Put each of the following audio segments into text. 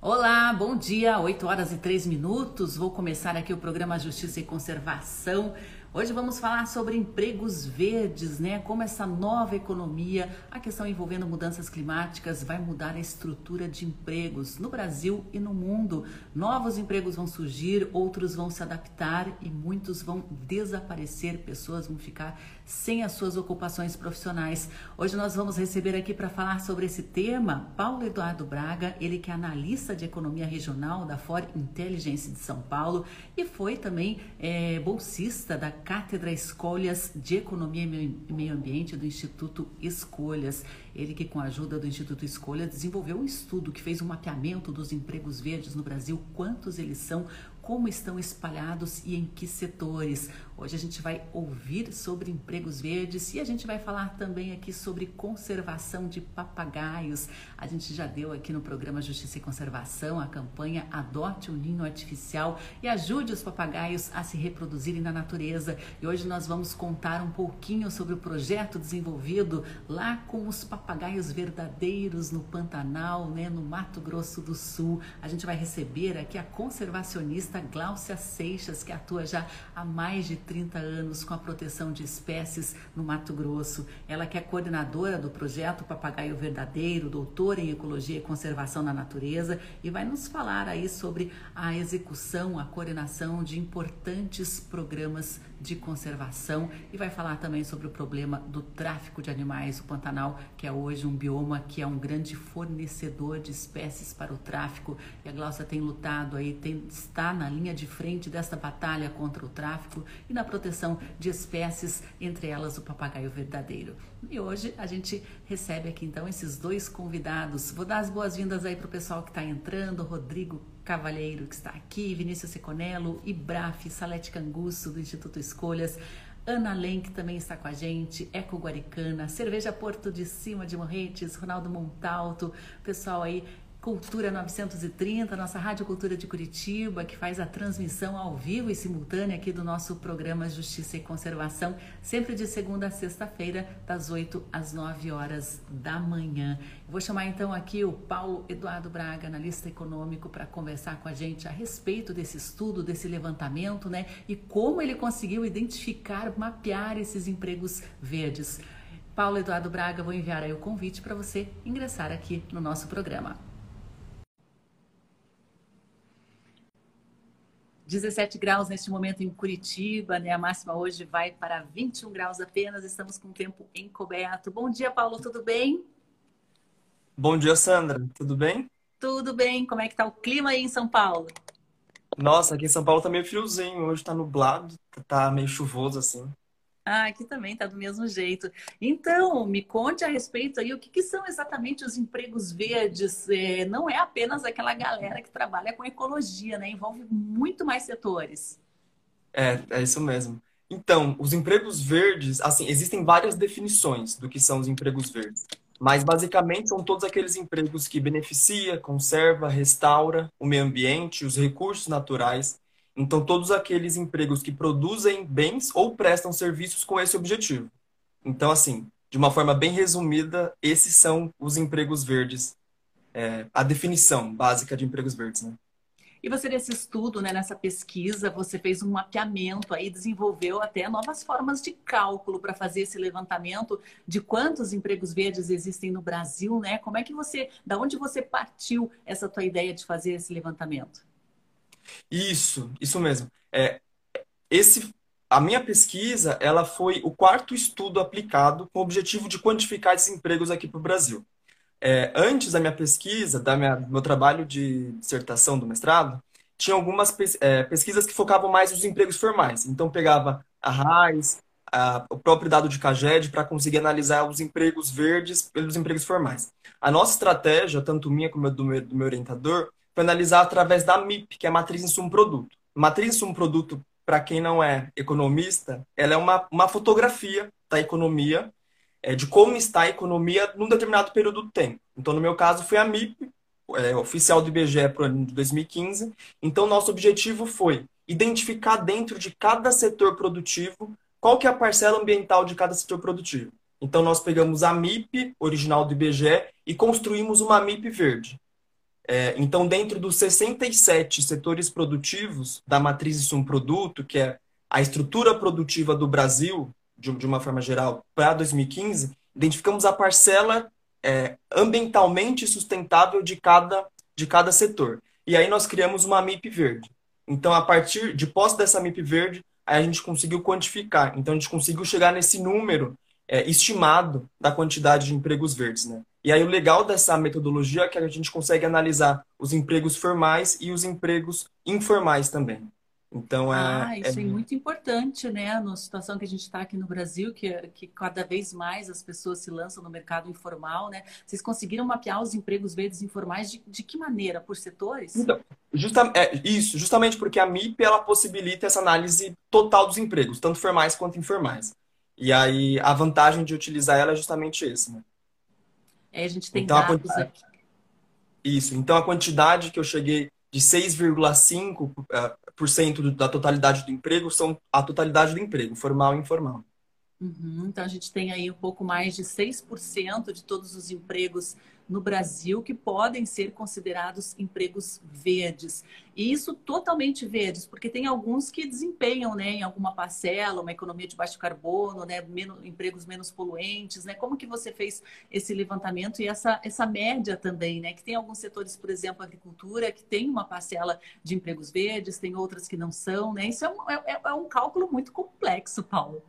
Olá, bom dia, 8 horas e 3 minutos. Vou começar aqui o programa Justiça e Conservação. Hoje vamos falar sobre empregos verdes, né? Como essa nova economia, a questão envolvendo mudanças climáticas vai mudar a estrutura de empregos no Brasil e no mundo. Novos empregos vão surgir, outros vão se adaptar e muitos vão desaparecer, pessoas vão ficar sem as suas ocupações profissionais. Hoje nós vamos receber aqui para falar sobre esse tema Paulo Eduardo Braga, ele que é analista de economia regional da For Intelligence de São Paulo e foi também é, bolsista da Cátedra Escolhas de Economia e Meio Ambiente do Instituto Escolhas. Ele que com a ajuda do Instituto Escolhas desenvolveu um estudo que fez um mapeamento dos empregos verdes no Brasil, quantos eles são, como estão espalhados e em que setores. Hoje a gente vai ouvir sobre empregos verdes e a gente vai falar também aqui sobre conservação de papagaios. A gente já deu aqui no programa Justiça e Conservação a campanha Adote um Ninho Artificial e ajude os papagaios a se reproduzirem na natureza. E hoje nós vamos contar um pouquinho sobre o projeto desenvolvido lá com os papagaios verdadeiros no Pantanal, né, no Mato Grosso do Sul. A gente vai receber aqui a conservacionista Gláucia Seixas, que atua já há mais de 30 anos com a proteção de espécies no Mato Grosso. Ela que é coordenadora do projeto Papagaio Verdadeiro, doutora em Ecologia e Conservação na Natureza, e vai nos falar aí sobre a execução, a coordenação de importantes programas de conservação e vai falar também sobre o problema do tráfico de animais. O Pantanal, que é hoje um bioma que é um grande fornecedor de espécies para o tráfico, e a Glaucia tem lutado aí, tem, está na linha de frente desta batalha contra o tráfico e na proteção de espécies, entre elas o papagaio verdadeiro. E hoje a gente recebe aqui então esses dois convidados. Vou dar as boas-vindas aí para o pessoal que está entrando, Rodrigo Cavalheiro, que está aqui, Vinícius Seconello, Ibraf, Salete Canguço, do Instituto Escolhas, Ana Len, que também está com a gente, Eco Guaricana, Cerveja Porto de Cima de Morretes, Ronaldo Montalto, pessoal aí Cultura 930, nossa Rádio Cultura de Curitiba, que faz a transmissão ao vivo e simultânea aqui do nosso programa Justiça e Conservação, sempre de segunda a sexta-feira, das 8 às 9 horas da manhã. vou chamar então aqui o Paulo Eduardo Braga, analista econômico, para conversar com a gente a respeito desse estudo, desse levantamento, né? E como ele conseguiu identificar, mapear esses empregos verdes. Paulo Eduardo Braga, vou enviar aí o convite para você ingressar aqui no nosso programa. 17 graus neste momento em Curitiba, né? A máxima hoje vai para 21 graus apenas. Estamos com o tempo encoberto. Bom dia, Paulo, tudo bem? Bom dia, Sandra. Tudo bem? Tudo bem. Como é que tá o clima aí em São Paulo? Nossa, aqui em São Paulo tá meio friozinho. Hoje tá nublado, tá meio chuvoso assim. Ah, aqui também está do mesmo jeito. Então, me conte a respeito aí o que, que são exatamente os empregos verdes. É, não é apenas aquela galera que trabalha com ecologia, né? Envolve muito mais setores. É, é isso mesmo. Então, os empregos verdes, assim, existem várias definições do que são os empregos verdes. Mas basicamente são todos aqueles empregos que beneficia, conserva, restaura o meio ambiente, os recursos naturais então, todos aqueles empregos que produzem bens ou prestam serviços com esse objetivo. Então, assim, de uma forma bem resumida, esses são os empregos verdes, é, a definição básica de empregos verdes, né? E você, nesse estudo, né, nessa pesquisa, você fez um mapeamento aí, desenvolveu até novas formas de cálculo para fazer esse levantamento de quantos empregos verdes existem no Brasil, né? Como é que você, da onde você partiu essa tua ideia de fazer esse levantamento? Isso, isso mesmo. É, esse, a minha pesquisa, ela foi o quarto estudo aplicado com o objetivo de quantificar esses empregos aqui para o Brasil. É, antes da minha pesquisa, da minha, do meu trabalho de dissertação do mestrado, tinha algumas é, pesquisas que focavam mais nos empregos formais. Então, pegava a RAIS, a, o próprio dado de CAGED para conseguir analisar os empregos verdes pelos empregos formais. A nossa estratégia, tanto minha como do meu, do meu orientador, foi analisar através da MIP, que é a Matriz Insumo Produto. Matriz Insumo Produto, para quem não é economista, ela é uma, uma fotografia da economia, é, de como está a economia num determinado período do tempo. Então, no meu caso, foi a MIP, é, oficial do IBGE para o ano de 2015. Então, nosso objetivo foi identificar dentro de cada setor produtivo qual que é a parcela ambiental de cada setor produtivo. Então, nós pegamos a MIP, original do IBGE, e construímos uma MIP verde. É, então, dentro dos 67 setores produtivos da matriz Sum Produto, que é a estrutura produtiva do Brasil, de, de uma forma geral, para 2015, identificamos a parcela é, ambientalmente sustentável de cada, de cada setor. E aí nós criamos uma MIP verde. Então, a partir de posse dessa MIP verde, a gente conseguiu quantificar. Então, a gente conseguiu chegar nesse número é, estimado da quantidade de empregos verdes. Né? E aí, o legal dessa metodologia é que a gente consegue analisar os empregos formais e os empregos informais também. Então, é, ah, isso é... é... muito importante, né? Na situação que a gente está aqui no Brasil, que, que cada vez mais as pessoas se lançam no mercado informal, né? Vocês conseguiram mapear os empregos verdes informais de, de que maneira? Por setores? Então, justa, é, isso, justamente porque a MIP ela possibilita essa análise total dos empregos, tanto formais quanto informais. E aí a vantagem de utilizar ela é justamente esse, né? É, a gente tem então, dados aqui. Isso, então a quantidade que eu cheguei de 6,5% uh, da totalidade do emprego são a totalidade do emprego, formal e informal. Uhum, então a gente tem aí um pouco mais de 6% de todos os empregos no Brasil que podem ser considerados empregos verdes. E isso totalmente verdes, porque tem alguns que desempenham né, em alguma parcela, uma economia de baixo carbono, né, menos, empregos menos poluentes. Né? Como que você fez esse levantamento e essa, essa média também? Né? Que tem alguns setores, por exemplo, agricultura, que tem uma parcela de empregos verdes, tem outras que não são. Né? Isso é um, é, é um cálculo muito complexo, Paulo.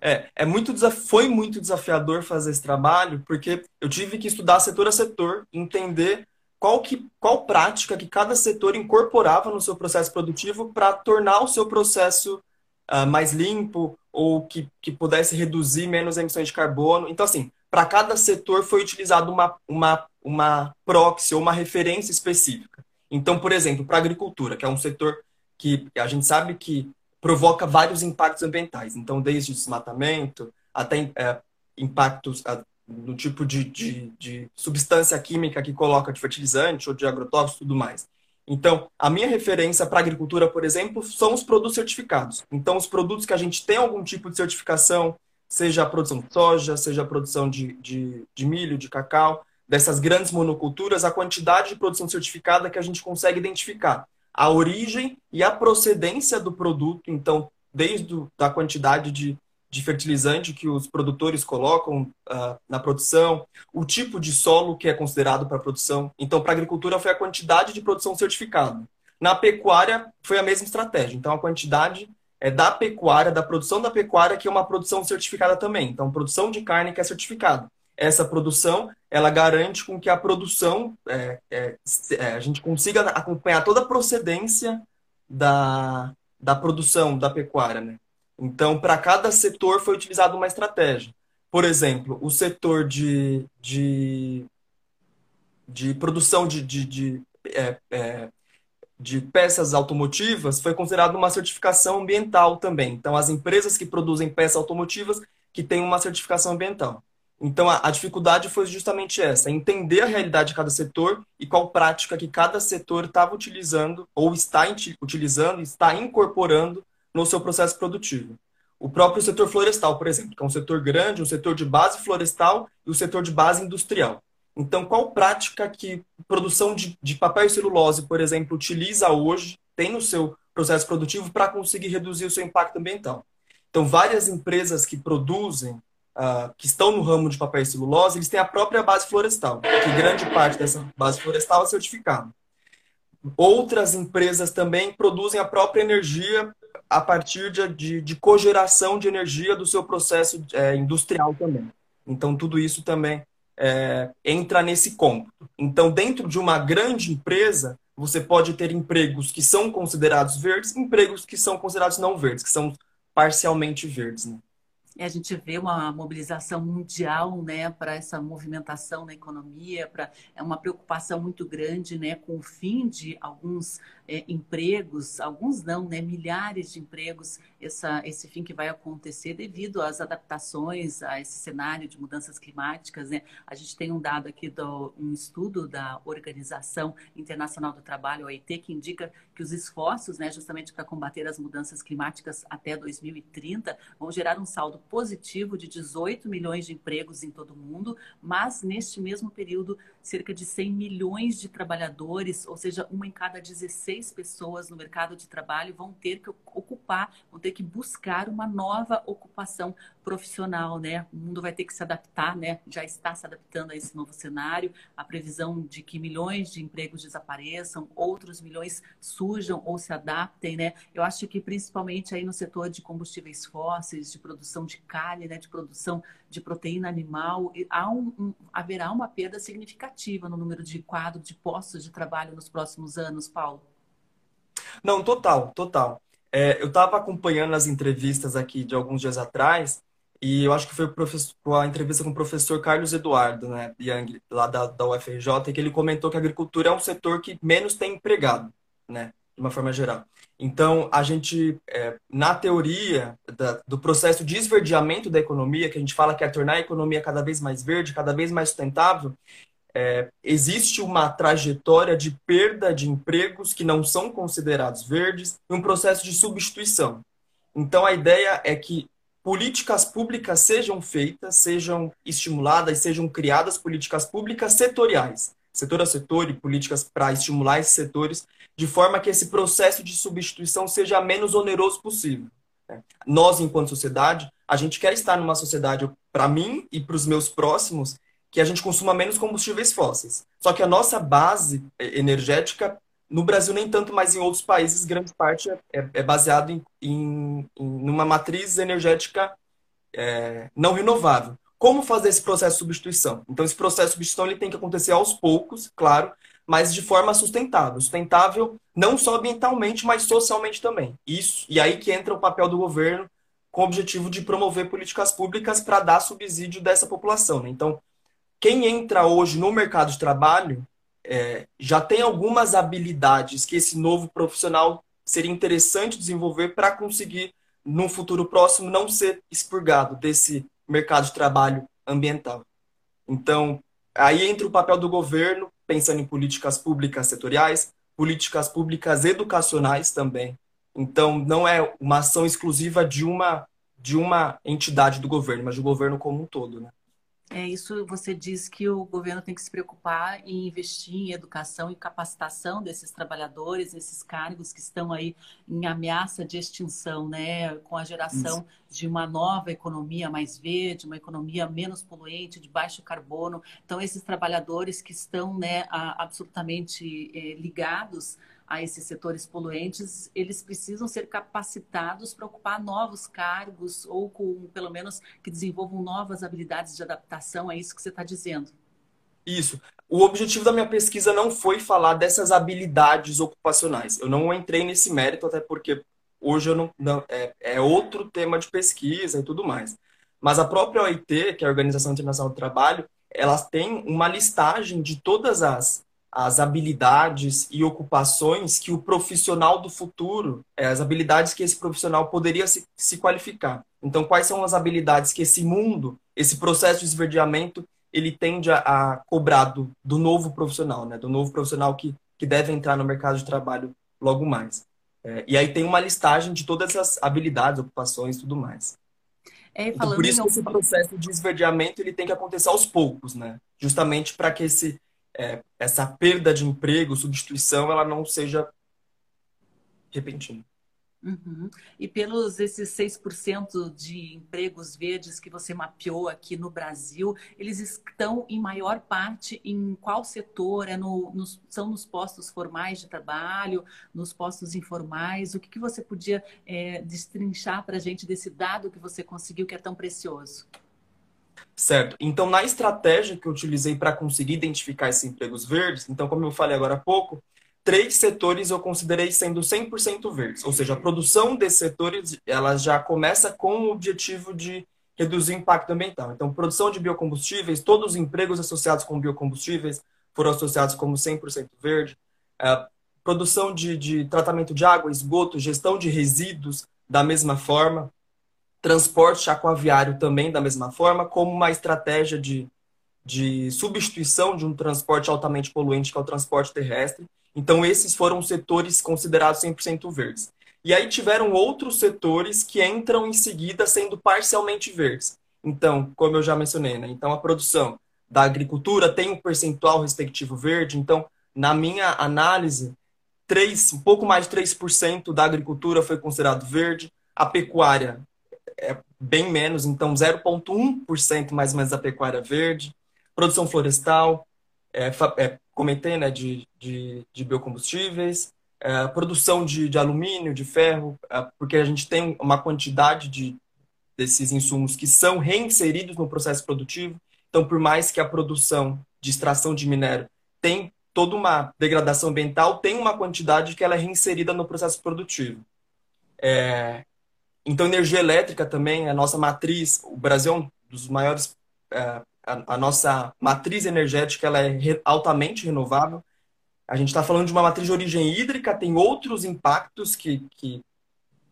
É, é muito, foi muito desafiador fazer esse trabalho, porque eu tive que estudar setor a setor, entender qual, que, qual prática que cada setor incorporava no seu processo produtivo para tornar o seu processo uh, mais limpo ou que, que pudesse reduzir menos emissões de carbono. Então, assim, para cada setor foi utilizado uma, uma, uma proxy ou uma referência específica. Então, por exemplo, para a agricultura, que é um setor que a gente sabe que provoca vários impactos ambientais. Então, desde desmatamento até é, impactos no tipo de, de, de, substância química que coloca de fertilizante ou de agrotóxicos e tudo mais. Então, a minha referência para agricultura, por exemplo, são os produtos certificados. Então, os produtos que a gente tem algum tipo de certificação, seja a produção de soja, seja a produção de, de, de milho, de cacau, dessas grandes monoculturas, a quantidade de produção certificada que a gente consegue identificar a origem e a procedência do produto, então, desde a quantidade de, de fertilizante que os produtores colocam uh, na produção, o tipo de solo que é considerado para a produção. Então, para a agricultura foi a quantidade de produção certificada. Na pecuária foi a mesma estratégia. Então, a quantidade é da pecuária, da produção da pecuária, que é uma produção certificada também. Então, produção de carne que é certificada essa produção, ela garante com que a produção, é, é, é, a gente consiga acompanhar toda a procedência da, da produção da pecuária. Né? Então, para cada setor foi utilizada uma estratégia. Por exemplo, o setor de, de, de produção de, de, de, é, é, de peças automotivas foi considerado uma certificação ambiental também. Então, as empresas que produzem peças automotivas que têm uma certificação ambiental. Então, a, a, dificuldade foi justamente essa: entender a realidade de cada setor e qual prática que cada setor estava utilizando, ou está utilizando, está incorporando no seu processo produtivo. O próprio setor florestal, por exemplo, que é um setor grande, um setor de base florestal e o um setor de base industrial. Então, qual prática que produção de, de papel e celulose, por exemplo, utiliza hoje, tem no seu processo produtivo para conseguir reduzir o seu impacto ambiental? Então, várias empresas que produzem uh, que estão no ramo de papel e celulose, eles têm a própria base florestal, que grande parte dessa base florestal é certificada. Outras empresas também produzem a própria energia a partir de, de, de cogeração de energia do seu processo é, industrial também. Então, tudo isso também é, entra nesse cômputo. Então, dentro de uma grande empresa, você pode ter empregos que são considerados verdes, empregos que são considerados não verdes, que são parcialmente verdes. Né? A gente vê uma mobilização mundial né, para essa movimentação na economia, para é uma preocupação muito grande né, com o fim de alguns é, empregos, alguns não, né, milhares de empregos, essa, esse fim que vai acontecer devido às adaptações a esse cenário de mudanças climáticas. Né? A gente tem um dado aqui, do, um estudo da Organização Internacional do Trabalho, OIT, que indica que os esforços, né, justamente para combater as mudanças climáticas até 2030, vão gerar um saldo positivo de 18 milhões de empregos em todo o mundo, mas neste mesmo período, cerca de 100 milhões de trabalhadores, ou seja, uma em cada 16 pessoas no mercado de trabalho, vão ter que ocupar, vão ter que buscar uma nova ocupação profissional, né? O mundo vai ter que se adaptar, né? Já está se adaptando a esse novo cenário. A previsão de que milhões de empregos desapareçam, outros milhões surjam ou se adaptem, né? Eu acho que principalmente aí no setor de combustíveis fósseis, de produção de carne, né? De produção de proteína animal, há um, um, haverá uma perda significativa no número de quadros de postos de trabalho nos próximos anos, Paulo. Não, total, total. É, eu estava acompanhando as entrevistas aqui de alguns dias atrás e eu acho que foi a entrevista com o professor Carlos Eduardo, né, Young, lá da, da UFRJ, que ele comentou que a agricultura é um setor que menos tem empregado, né, de uma forma geral. Então, a gente, é, na teoria da, do processo de esverdeamento da economia, que a gente fala que é tornar a economia cada vez mais verde, cada vez mais sustentável, é, existe uma trajetória de perda de empregos que não são considerados verdes e um processo de substituição. Então, a ideia é que políticas públicas sejam feitas, sejam estimuladas, sejam criadas políticas públicas setoriais, setor a setor e políticas para estimular esses setores, de forma que esse processo de substituição seja menos oneroso possível. Né? Nós, enquanto sociedade, a gente quer estar numa sociedade, para mim e para os meus próximos, que a gente consuma menos combustíveis fósseis. Só que a nossa base energética no Brasil, nem tanto, mas em outros países, grande parte é, é baseado em, em, em uma matriz energética é, não renovável. Como fazer esse processo de substituição? Então, esse processo de substituição ele tem que acontecer aos poucos, claro, mas de forma sustentável. Sustentável não só ambientalmente, mas socialmente também. Isso, e aí que entra o papel do governo com o objetivo de promover políticas públicas para dar subsídio dessa população. Né? Então, quem entra hoje no mercado de trabalho é, já tem algumas habilidades que esse novo profissional seria interessante desenvolver para conseguir, num futuro próximo, não ser expurgado desse mercado de trabalho ambiental. Então, aí entra o papel do governo, pensando em políticas públicas setoriais, políticas públicas educacionais também. Então, não é uma ação exclusiva de uma, de uma entidade do governo, mas do governo como um todo. Né? É isso, você diz que o governo tem que se preocupar em investir em educação e capacitação desses trabalhadores, esses cargos que estão aí em ameaça de extinção, né? Com a geração isso. de uma nova economia mais verde, uma economia menos poluente, de baixo carbono. Então, esses trabalhadores que estão né, absolutamente eh, ligados a esses setores poluentes, eles precisam ser capacitados para ocupar novos cargos ou com, pelo menos, que desenvolvam novas habilidades de adaptação. É isso que você está dizendo. Isso. O objetivo da minha pesquisa não foi falar dessas habilidades ocupacionais. Eu não entrei nesse mérito, até porque hoje eu não, não é, é outro tema de pesquisa e tudo mais. Mas a própria OIT, que é a Organização Internacional do Trabalho, ela tem uma listagem de todas as as habilidades e ocupações que o profissional do futuro, é, as habilidades que esse profissional poderia se, se qualificar. Então, quais são as habilidades que esse mundo, esse processo de esverdeamento, ele tende a, a cobrar do, do, novo profissional, né? do novo profissional que, que deve entrar no mercado de trabalho logo mais. É, e aí tem uma listagem de todas as habilidades, ocupações e tudo mais. É, então, por isso que esse processo de esverdeamento ele tem que acontecer aos poucos, né? Justamente para que esse, é, essa perda de emprego, substituição, ela não seja repentina. Uhum. E pelos esses 6% de empregos verdes que você mapeou aqui no Brasil, eles estão em maior parte em qual setor? É no, nos, são nos postos formais de trabalho, nos postos informais? O que, que você podia é, destrinchar para a gente desse dado que você conseguiu que é tão precioso? Certo. Então, na estratégia que eu utilizei para conseguir identificar esses empregos verdes, então, como eu falei agora há pouco, três setores eu considerei sendo 100% verdes. Ou seja, a produção desses setores ela já começa com o objetivo de reduzir o impacto ambiental. Então, produção de biocombustíveis, todos os empregos associados com biocombustíveis foram associados como 100% verde. É, produção de, de tratamento de água, esgoto, gestão de resíduos, da mesma forma transporte aquaviário também da mesma forma, como uma estratégia de, de substituição de um transporte altamente poluente, que é o transporte terrestre. Então, esses foram setores considerados 100% verdes. E aí tiveram outros setores que entram em seguida sendo parcialmente verdes. Então, como eu já mencionei, né? Então a produção da agricultura tem um percentual respectivo verde. Então, na minha análise, 3, um pouco mais de 3% da agricultura foi considerado verde. A pecuária é bem menos, então 0,1% mais ou menos da pecuária verde. Produção florestal, é, é, comentei, né, de, de, de biocombustíveis é, produção de, de, alumínio, de ferro, é, porque a gente tem uma quantidade de, desses insumos que são reinseridos no processo produtivo. Então, por mais que a produção de extração de minério tem toda uma degradação ambiental, tem uma quantidade que ela é reinserida no processo produtivo. É, então, energia elétrica também, a nossa matriz, o Brasil é um dos maiores, é, a, a, nossa matriz energética ela é re, altamente renovável, a gente está falando de uma matriz de origem hídrica, tem outros impactos que, que,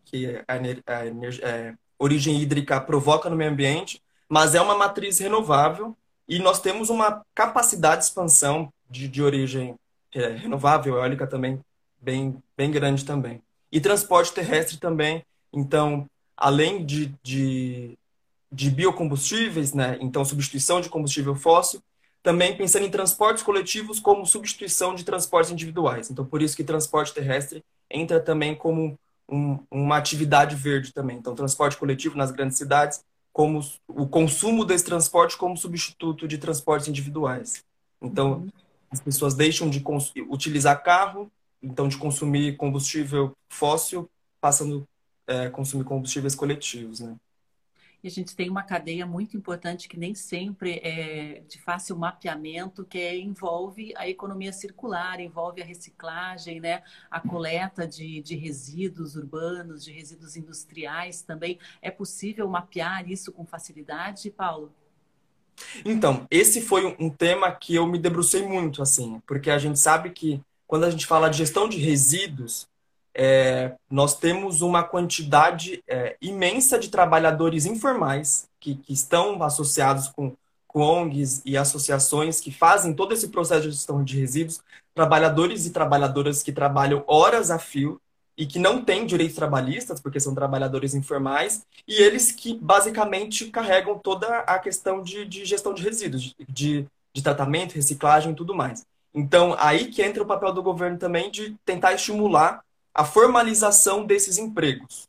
que a, a, a é, origem hídrica provoca no meio ambiente, mas é uma matriz renovável e nós temos uma capacidade de expansão de, de origem é, renovável, eólica também, bem, bem grande também. E transporte terrestre também, então, além de, de, de biocombustíveis, né, então substituição de combustível fóssil, também pensando em transportes coletivos como substituição de transportes individuais. Então, por isso que transporte terrestre entra também como um, uma atividade verde também. Então, transporte coletivo nas grandes cidades, como o consumo desse transporte como substituto de transportes individuais. Então, uhum. as pessoas deixam de utilizar carro, então de consumir combustível fóssil, passando é, consumir combustíveis coletivos, né? E a gente tem uma cadeia muito importante que nem sempre é de fácil mapeamento, que é, envolve a economia circular, envolve a reciclagem, né? a coleta de, de resíduos urbanos, de resíduos industriais também. É possível mapear isso com facilidade, Paulo? Então, esse foi um tema que eu me debrucei muito, assim, porque a gente sabe que quando a gente fala de gestão de resíduos, é, nós temos uma quantidade é, imensa de trabalhadores informais que, que estão associados com, com ONGs e associações que fazem todo esse processo de gestão de resíduos, trabalhadores e trabalhadoras que trabalham horas a fio e que não têm direitos trabalhistas, porque são trabalhadores informais, e eles que basicamente carregam toda a questão de, de gestão de resíduos, de, de tratamento, reciclagem e tudo mais. Então, aí que entra o papel do governo também de tentar estimular a formalização desses empregos.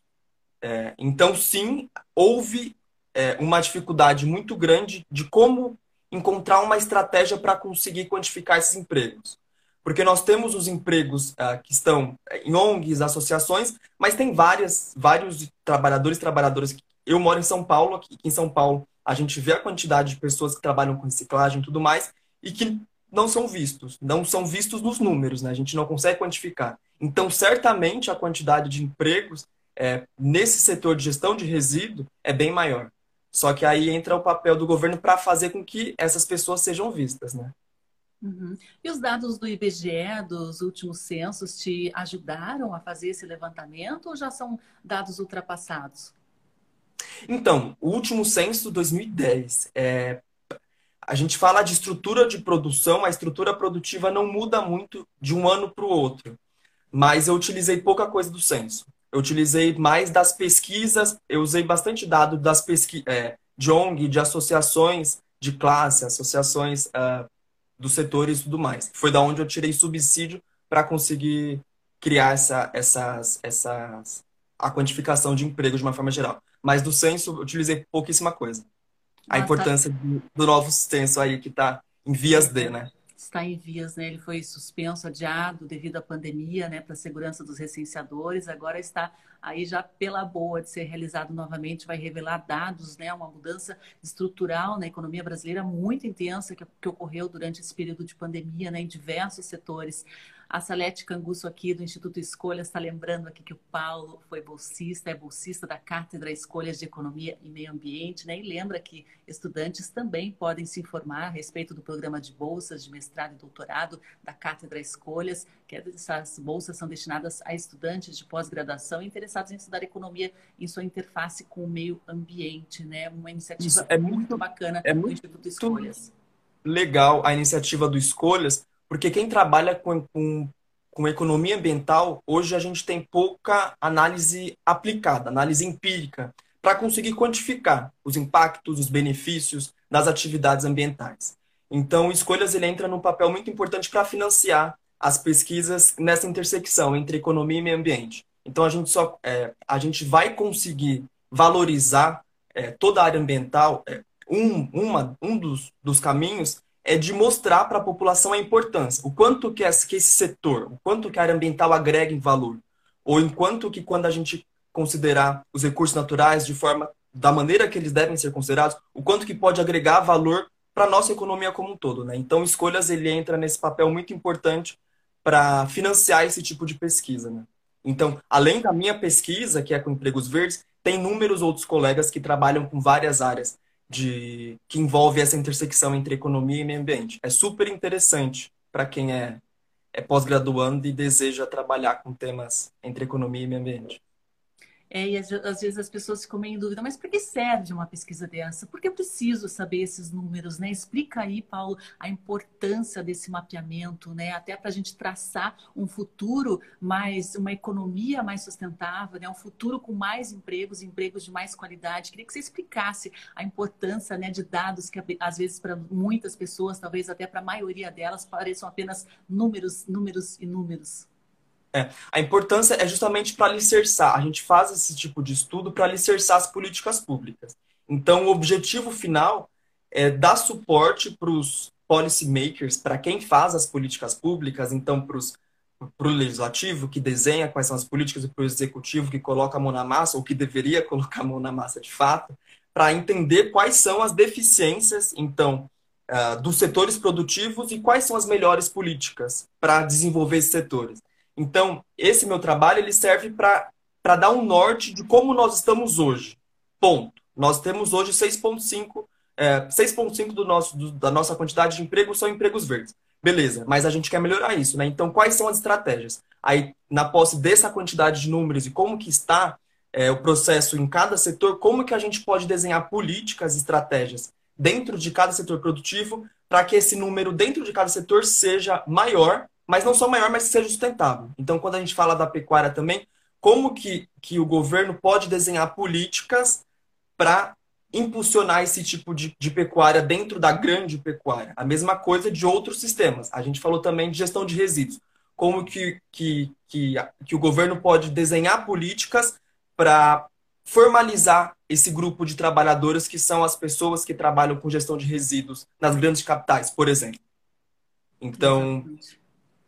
É, então, sim, houve é, uma dificuldade muito grande de como encontrar uma estratégia para conseguir quantificar esses empregos. Porque nós temos os empregos uh, que estão em ONGs, associações, mas tem várias, vários trabalhadores e trabalhadoras. Eu moro em São Paulo, aqui em São Paulo a gente vê a quantidade de pessoas que trabalham com reciclagem e tudo mais, e que não são vistos, não são vistos nos números, né? a gente não consegue quantificar. Então, certamente, a quantidade de empregos é, nesse setor de gestão de resíduo é bem maior. Só que aí entra o papel do governo para fazer com que essas pessoas sejam vistas, né? Uhum. E os dados do IBGE, dos últimos censos, te ajudaram a fazer esse levantamento ou já são dados ultrapassados? Então, o último censo 2010, é, a gente fala de estrutura de produção, a estrutura produtiva não muda muito de um ano para o outro mas eu utilizei pouca coisa do censo. Eu utilizei mais das pesquisas, eu usei bastante dado das pesquisas é, de ONG, de associações de classe, associações uh, dos setores e tudo mais. Foi da onde eu tirei subsídio para conseguir criar essa, essas, essas, a quantificação de emprego de uma forma geral. Mas do censo eu utilizei pouquíssima coisa. A importância do, do novo censo aí que está em vias de, né? está em vias, né? Ele foi suspenso, adiado devido à pandemia, né? Para a segurança dos recenseadores. Agora está aí já pela boa de ser realizado novamente, vai revelar dados, né? Uma mudança estrutural na economia brasileira muito intensa que, que ocorreu durante esse período de pandemia, né? Em diversos setores. A Salete Canguço aqui do Instituto Escolhas está lembrando aqui que o Paulo foi bolsista, é bolsista da Cátedra Escolhas de Economia e Meio Ambiente, né? E lembra que estudantes também podem se informar a respeito do programa de bolsas de mestrado e doutorado da Cátedra Escolhas, que essas bolsas são destinadas a estudantes de pós-graduação interessados em estudar economia em sua interface com o meio ambiente, né? Uma iniciativa é muito, muito bacana é do Instituto Escolhas. Legal a iniciativa do Escolhas, porque quem trabalha com, com, com economia ambiental, hoje a gente tem pouca análise aplicada, análise empírica, para conseguir quantificar os impactos, os benefícios das atividades ambientais. Então, Escolhas ele entra num papel muito importante para financiar as pesquisas nessa intersecção entre economia e meio ambiente. Então, a gente, só, é, a gente vai conseguir valorizar é, toda a área ambiental. É, um, uma, um dos, dos caminhos é de mostrar para a população a importância, o quanto que esse, setor, o quanto que a área ambiental agrega em valor, ou enquanto que quando a gente considerar os recursos naturais de forma da maneira que eles devem ser considerados, o quanto que pode agregar valor para nossa economia como um todo, né? Então, escolhas ele entra nesse papel muito importante para financiar esse tipo de pesquisa, né? Então, além da minha pesquisa, que é com empregos verdes, tem inúmeros outros colegas que trabalham com várias áreas de que envolve essa intersecção entre economia e meio ambiente. É super interessante para quem é, é pós-graduando e deseja trabalhar com temas entre economia e meio ambiente. É, e às, às, vezes as pessoas ficam meio em dúvida, mas por que serve uma pesquisa dessa? Por que eu preciso saber esses números, né? Explica aí, Paulo, a importância desse mapeamento, né? Até para a gente traçar um futuro mais, uma economia mais sustentável, né? Um futuro com mais empregos, empregos de mais qualidade. Queria que você explicasse a importância, né, de dados que às vezes para muitas pessoas, talvez até para a maioria delas, pareçam apenas números, números e números. É, a importância é justamente para alicerçar. A gente faz esse tipo de estudo para alicerçar as políticas públicas. Então, o objetivo final é dar suporte para os policymakers, para quem faz as políticas públicas, então para o legislativo que desenha quais são as políticas e para o executivo que coloca a mão na massa, ou que deveria colocar a mão na massa de fato, para entender quais são as deficiências, então, uh, dos setores produtivos e quais são as melhores políticas para desenvolver esses setores. Então, esse meu trabalho ele serve para dar um norte de como nós estamos hoje. Ponto. Nós temos hoje 6,5% é, 6,5% do nosso, do, da nossa quantidade de empregos são empregos verdes. Beleza, mas a gente quer melhorar isso, né? Então, quais são as estratégias? Aí, na posse dessa quantidade de números e como que está é, o processo em cada setor, como que a gente pode desenhar políticas e estratégias dentro de cada setor produtivo para que esse número dentro de cada setor seja maior mas não só maior, mas que seja sustentável. Então, quando a gente fala da pecuária também, como que, que o governo pode desenhar políticas para impulsionar esse tipo de, de, pecuária dentro da grande pecuária? A mesma coisa de outros sistemas. A gente falou também de gestão de resíduos. Como que, que, que, que o governo pode desenhar políticas para formalizar esse grupo de trabalhadores que são as pessoas que trabalham com gestão de resíduos nas grandes capitais, por exemplo. Então, Exatamente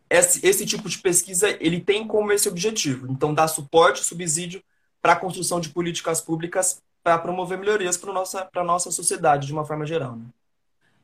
esse, esse tipo de pesquisa ele tem como esse objetivo. Então, dar suporte, subsídio para a construção de políticas públicas para promover melhorias para a nossa, nossa sociedade de uma forma geral. Né?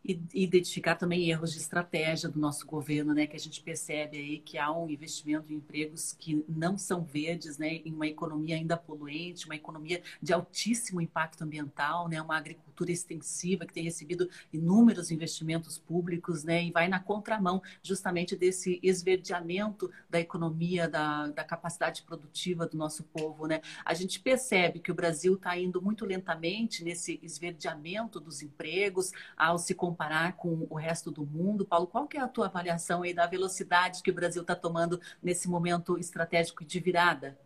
E identificar também erros de estratégia do nosso governo, né, que a gente percebe aí que há um investimento em empregos que não são verdes, né, em uma economia ainda poluente, uma economia de altíssimo impacto ambiental, né, uma agricultura extensiva que tem recebido inúmeros investimentos públicos, né, e vai na contramão justamente desse esverdeamento da economia, da, da capacidade produtiva do nosso povo, né. A gente percebe que o Brasil está indo muito lentamente nesse esverdeamento dos empregos, ao se comparar com o resto do mundo. Paulo, qual que é a tua avaliação aí da velocidade que o Brasil está tomando nesse momento estratégico de virada?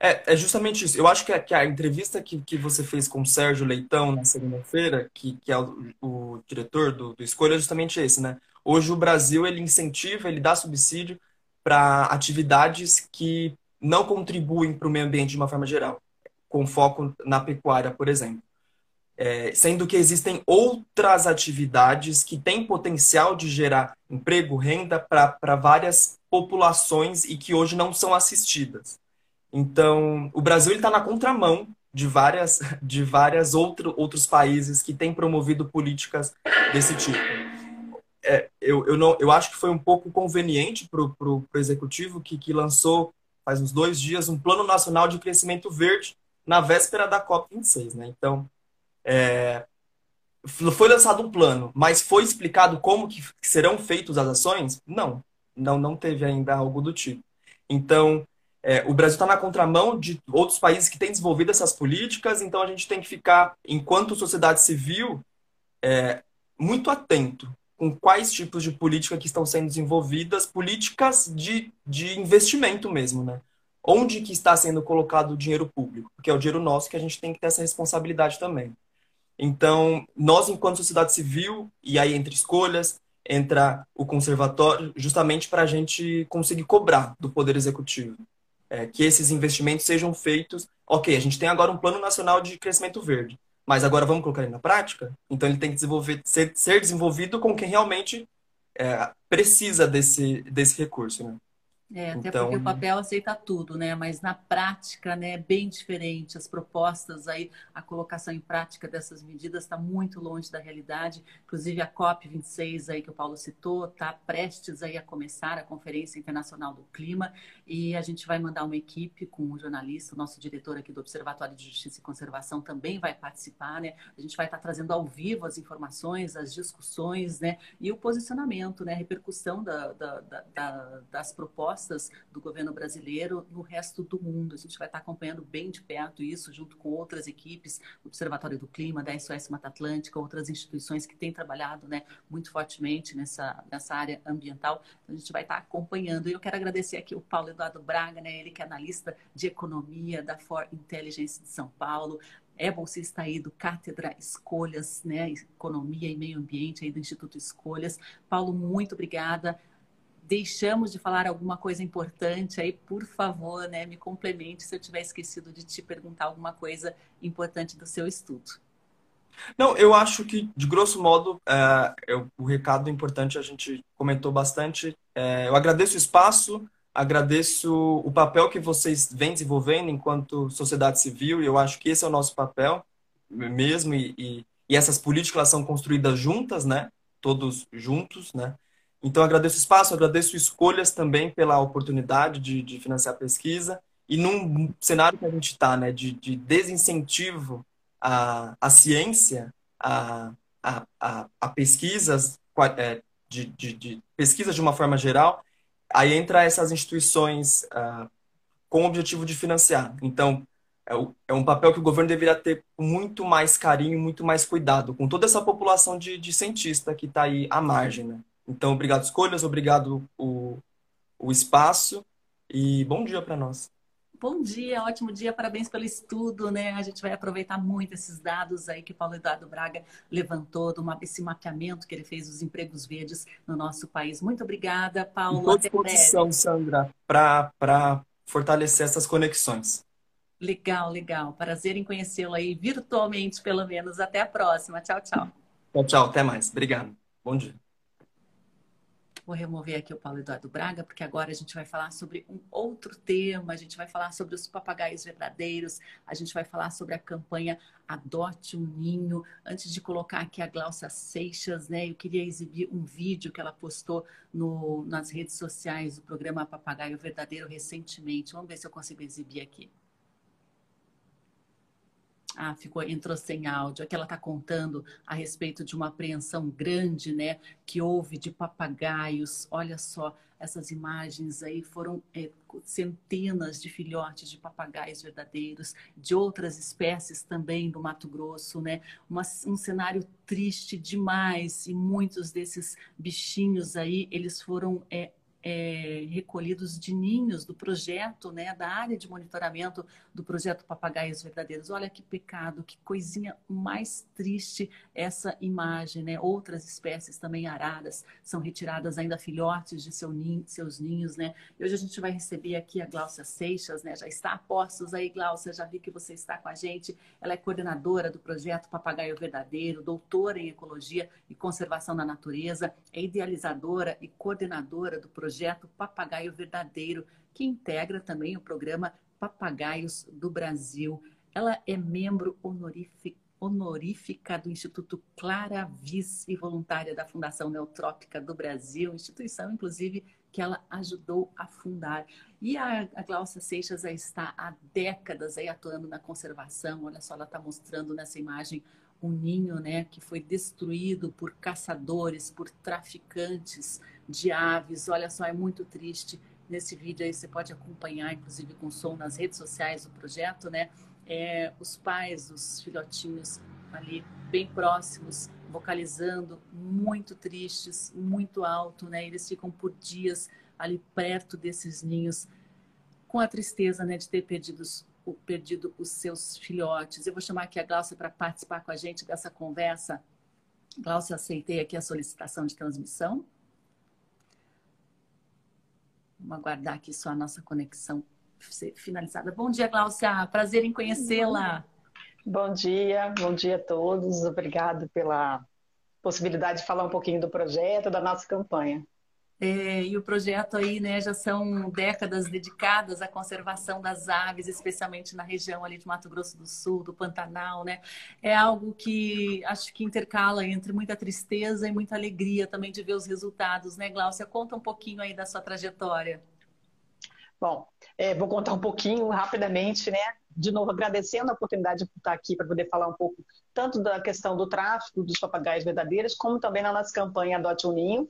É, é justamente isso. Eu acho que a, que a entrevista que, que você fez com o Sérgio Leitão na segunda-feira, que, que é o, o diretor do, do Escolha, é justamente esse, né? Hoje o Brasil ele incentiva, ele dá subsídio para atividades que não contribuem para o meio ambiente de uma forma geral, com foco na pecuária, por exemplo. É, sendo que existem outras atividades que têm potencial de gerar emprego, renda para várias populações e que hoje não são assistidas. Então, o Brasil está na contramão de várias, de várias outro, outros países que têm promovido políticas desse tipo. É, eu, eu, não, eu acho que foi um pouco conveniente para o executivo que, que lançou, faz uns dois dias, um Plano Nacional de Crescimento Verde na véspera da COP26. Né? Então, é, foi lançado um plano, mas foi explicado como que serão feitas as ações? Não, não, não teve ainda algo do tipo. Então, é, o Brasil está na contramão de outros países que têm desenvolvido essas políticas, então a gente tem que ficar, enquanto sociedade civil, é, muito atento com quais tipos de política que estão sendo desenvolvidas, políticas de, de investimento mesmo, né? Onde que está sendo colocado o dinheiro público? Porque é o dinheiro nosso que a gente tem que ter essa responsabilidade também. Então, nós, enquanto sociedade civil, e aí entre escolhas, entra o conservatório, justamente para a gente conseguir cobrar do Poder Executivo é, que esses investimentos sejam feitos. Ok, a gente tem agora um Plano Nacional de Crescimento Verde, mas agora vamos colocar ele na prática? Então, ele tem que desenvolver, ser, ser desenvolvido com quem realmente é, precisa desse, desse recurso. Né? É, até então... porque o papel aceita tudo, né? Mas na prática, né, é bem diferente. As propostas aí, a colocação em prática dessas medidas está muito longe da realidade. Inclusive a COP 26 aí que o Paulo citou, está prestes aí a começar a Conferência Internacional do Clima e a gente vai mandar uma equipe com um jornalista, o nosso diretor aqui do Observatório de Justiça e Conservação também vai participar, né? A gente vai estar tá trazendo ao vivo as informações, as discussões, né? E o posicionamento, né? A repercussão da, da, da, das propostas propostas do governo brasileiro no resto do mundo. A gente vai estar acompanhando bem de perto isso, junto com outras equipes, Observatório do Clima, da SOS Mata Atlântica, outras instituições que têm trabalhado né, muito fortemente nessa, nessa área ambiental. Então, a gente vai estar acompanhando. E eu quero agradecer aqui o Paulo Eduardo Braga, né, ele que é analista de economia da For Intelligence de São Paulo, é bolsista aí do Cátedra Escolhas, né, Economia e Meio Ambiente aí do Instituto Escolhas. Paulo, muito obrigada deixamos de falar alguma coisa importante, aí por favor, né, me complemente se eu tiver esquecido de te perguntar alguma coisa importante do seu estudo. Não, eu acho que, de grosso modo, é, eu, o recado importante a gente comentou bastante. É, eu agradeço o espaço, agradeço o papel que vocês vêm desenvolvendo enquanto sociedade civil, e eu acho que esse é o nosso papel mesmo, e, e, e essas políticas são construídas juntas, né? Todos juntos, né? Então, agradeço o espaço, agradeço escolhas também pela oportunidade de, de financiar a pesquisa. E num cenário que a gente está, né, de, de, desincentivo à, à ciência, a, a, a, a pesquisas, é, de, de, de, de uma forma geral, aí entra essas instituições uh, com o objetivo de financiar. Então, é, o, é, um papel que o governo deveria ter muito mais carinho, muito mais cuidado com toda essa população de, de cientista que está aí à margem. Né? Então, obrigado, escolhas, obrigado o, o espaço e bom dia para nós. Bom dia, ótimo dia, parabéns pelo estudo, né? A gente vai aproveitar muito esses dados aí que o Paulo Eduardo Braga levantou, do esse mapeamento que ele fez dos empregos verdes no nosso país. Muito obrigada, Paulo. Estou à disposição, Sandra, para fortalecer essas conexões. Legal, legal. Prazer em conhecê-lo aí virtualmente, pelo menos. Até a próxima. Tchau, tchau. Tchau, tchau. Até mais. Obrigado. Bom dia. Vou remover aqui o Paulo Eduardo Braga, porque agora a gente vai falar sobre um outro tema, a gente vai falar sobre os papagaios verdadeiros, a gente vai falar sobre a campanha Adote um Ninho. Antes de colocar aqui a Glaucia Seixas, né, eu queria exibir um vídeo que ela postou no, nas redes sociais do programa Papagaio Verdadeiro recentemente. Vamos ver se eu consigo exibir aqui. Ah, ficou, entrou sem áudio. Aqui ela está contando a respeito de uma apreensão grande, né, que houve de papagaios. Olha só, essas imagens aí foram é, centenas de filhotes de papagaios verdadeiros, de outras espécies também do Mato Grosso, né? Uma, um cenário triste demais e muitos desses bichinhos aí, eles foram é, é, recolhidos de ninhos do projeto, né, da área de monitoramento do projeto Papagaios Verdadeiros. Olha que pecado, que coisinha mais triste essa imagem, né? Outras espécies também aradas são retiradas ainda filhotes de seu ninho, seus ninhos, né? E hoje a gente vai receber aqui a Glaucia Seixas, né? Já está a postos aí, Glaucia, já vi que você está com a gente. Ela é coordenadora do projeto Papagaio Verdadeiro, doutora em Ecologia e Conservação da Natureza, é idealizadora e coordenadora do projeto projeto Papagaio Verdadeiro, que integra também o programa Papagaios do Brasil. Ela é membro honorífica, do Instituto Clara Vis e voluntária da Fundação Neutrópica do Brasil, instituição, inclusive, que ela ajudou a fundar. E a, a Glaucia Seixas está há décadas aí atuando na conservação. Olha só, ela está mostrando nessa imagem um ninho né, que foi destruído por caçadores, por traficantes de aves. Olha só, é muito triste. Nesse vídeo aí você pode acompanhar, inclusive com som nas redes sociais do projeto, né? É, os pais, os filhotinhos ali bem próximos vocalizando, muito tristes, muito alto, né? Eles ficam por dias ali perto desses ninhos, com a tristeza, né, de ter perdido, perdido os seus filhotes. Eu vou chamar aqui a Glaucia para participar com a gente dessa conversa. Glaucia, aceitei aqui a solicitação de transmissão. Vamos aguardar aqui só a nossa conexão finalizada. Bom dia, Glaucia. Prazer em conhecê-la. Bom dia, bom dia a todos. Obrigado pela possibilidade de falar um pouquinho do projeto, da nossa campanha. É, e o projeto aí, né, já são décadas dedicadas à conservação das aves, especialmente na região ali de Mato Grosso do Sul, do Pantanal, né? É algo que acho que intercala entre muita tristeza e muita alegria também de ver os resultados, né, Glaucia? Conta um pouquinho aí da sua trajetória. Bom, é, vou contar um pouquinho rapidamente, né? De novo, agradecendo a oportunidade de estar aqui para poder falar um pouco tanto da questão do tráfico dos papagaios verdadeiros, como também na nossa campanha Adote um Ninho.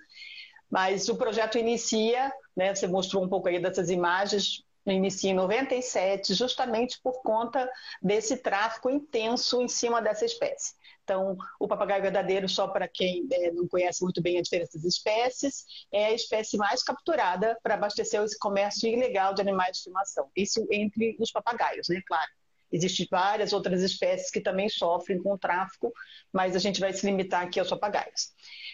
Mas o projeto inicia, né, você mostrou um pouco aí dessas imagens, inicia em 97, justamente por conta desse tráfico intenso em cima dessa espécie. Então, o papagaio verdadeiro, só para quem é, não conhece muito bem a diferença das espécies, é a espécie mais capturada para abastecer esse comércio ilegal de animais de estimação. Isso entre os papagaios, né? Claro. Existem várias outras espécies que também sofrem com o tráfico, mas a gente vai se limitar aqui aos papagaios.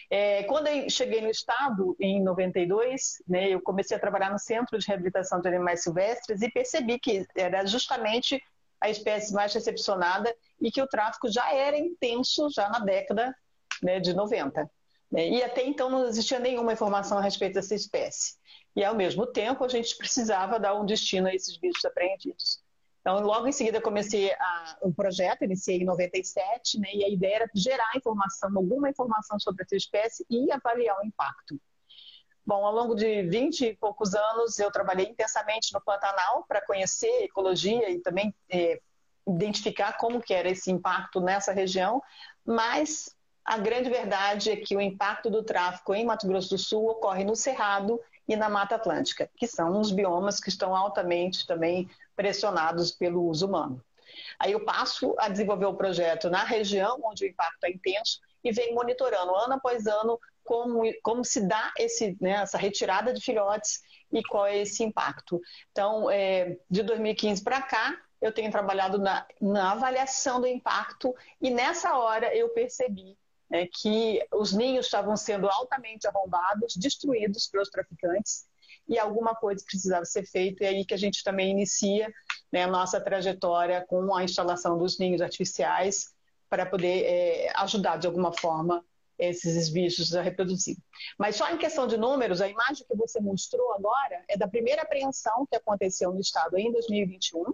É, quando eu cheguei no estado, em 92, né, eu comecei a trabalhar no Centro de Reabilitação de Animais Silvestres e percebi que era justamente a espécie mais recepcionada e que o tráfico já era intenso já na década né, de 90. Né, e até então não existia nenhuma informação a respeito dessa espécie. E, ao mesmo tempo, a gente precisava dar um destino a esses bichos apreendidos. Então, logo em seguida, comecei a, um projeto, iniciei em 97, né, e a ideia era gerar informação, alguma informação sobre essa espécie e avaliar o impacto. Bom, ao longo de 20 e poucos anos, eu trabalhei intensamente no Pantanal para conhecer ecologia e também é, identificar como que era esse impacto nessa região, mas a grande verdade é que o impacto do tráfico em Mato Grosso do Sul ocorre no Cerrado e na Mata Atlântica, que são os biomas que estão altamente também pressionados pelo uso humano. Aí eu passo a desenvolver o projeto na região onde o impacto é intenso e venho monitorando ano após ano como, como se dá esse, né, essa retirada de filhotes e qual é esse impacto. Então, é, de 2015 para cá, eu tenho trabalhado na, na, avaliação do impacto e nessa hora eu percebi né, que os ninhos estavam sendo altamente arrombados, destruídos pelos traficantes e alguma coisa precisava ser feita, e é aí que a gente também inicia né, a nossa trajetória com a instalação dos ninhos artificiais para poder é, ajudar de alguma forma esses bichos a reproduzir. Mas só em questão de números, a imagem que você mostrou agora é da primeira apreensão que aconteceu no estado em 2021.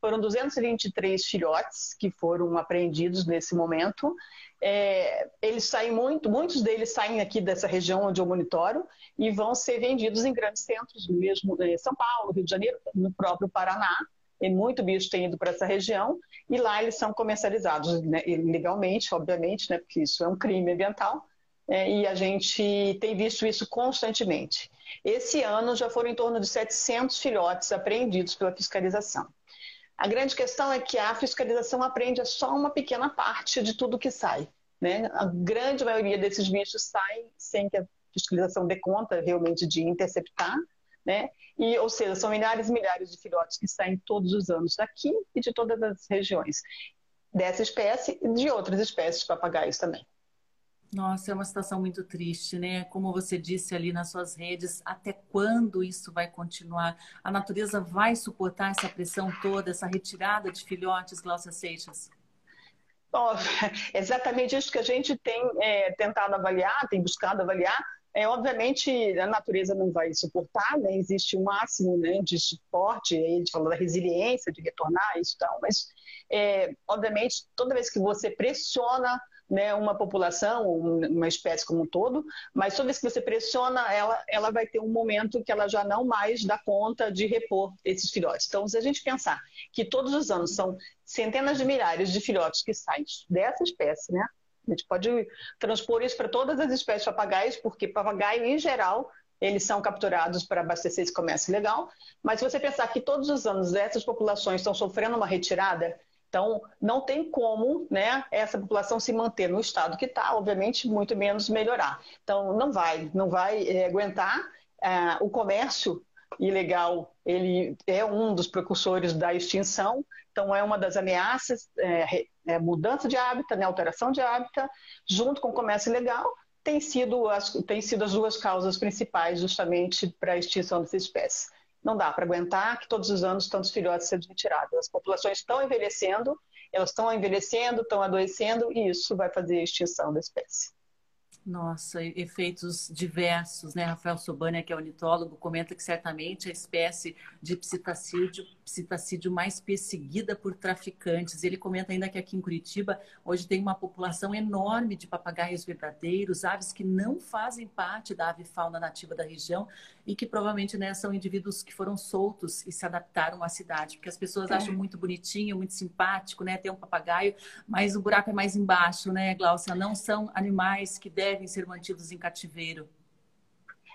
Foram 223 filhotes que foram apreendidos nesse momento é, eles saem muito, muitos deles saem aqui dessa região onde eu monitoro e vão ser vendidos em grandes centros, mesmo em São Paulo, Rio de Janeiro, no próprio Paraná. E muito bicho tem ido para essa região e lá eles são comercializados né, legalmente, obviamente, né, porque isso é um crime ambiental. É, e a gente tem visto isso constantemente. Esse ano já foram em torno de 700 filhotes apreendidos pela fiscalização. A grande questão é que a fiscalização aprende só uma pequena parte de tudo que sai. Né? A grande maioria desses bichos saem sem que a fiscalização dê conta realmente de interceptar. Né? E, ou seja, são milhares e milhares de filhotes que saem todos os anos daqui e de todas as regiões dessa espécie e de outras espécies de papagaios também. Nossa, é uma situação muito triste, né? Como você disse ali nas suas redes, até quando isso vai continuar? A natureza vai suportar essa pressão toda, essa retirada de filhotes, Glaucia Seixas? Bom, exatamente isso que a gente tem é, tentado avaliar, tem buscado avaliar. É, obviamente, a natureza não vai suportar, né? existe um máximo né, de suporte, a gente falou da resiliência, de retornar, isso tal, mas, é, obviamente, toda vez que você pressiona né, uma população, uma espécie como um todo, mas toda vez que você pressiona ela, ela vai ter um momento que ela já não mais dá conta de repor esses filhotes. Então, se a gente pensar que todos os anos são centenas de milhares de filhotes que saem dessa espécie, né? A gente pode transpor isso para todas as espécies de porque papagaio, em geral, eles são capturados para abastecer esse comércio legal. Mas se você pensar que todos os anos essas populações estão sofrendo uma retirada, Então, não tem como né, essa população se manter no estado que está, obviamente, muito menos melhorar. Então, não vai, não vai é, aguentar. É, o comércio ilegal, ele é um dos precursores da extinção, então é uma das ameaças, é, é, mudança de hábitat, né, alteração de hábitat, junto com o comércio ilegal, tem sido as, tem sido as duas causas principais justamente para a extinção dessa espécie não dá para aguentar que todos os anos tantos filhotes sejam retirados. As populações estão envelhecendo, elas estão envelhecendo, estão adoecendo, e isso vai fazer a extinção da espécie. Nossa, efeitos diversos, né? Rafael Sobania, que é ornitólogo, comenta que certamente a espécie de psitacídeo, psitacídeo mais perseguida por traficantes. Ele comenta ainda que aqui em Curitiba hoje tem uma população enorme de papagaios verdadeiros, aves que não fazem parte da avifauna nativa da região e que provavelmente né, são indivíduos que foram soltos e se adaptaram à cidade, porque as pessoas é. acham muito bonitinho, muito simpático, né? Ter um papagaio, mas o buraco é mais embaixo, né, Glaucia? Não são animais que devem devem ser mantidos em cativeiro?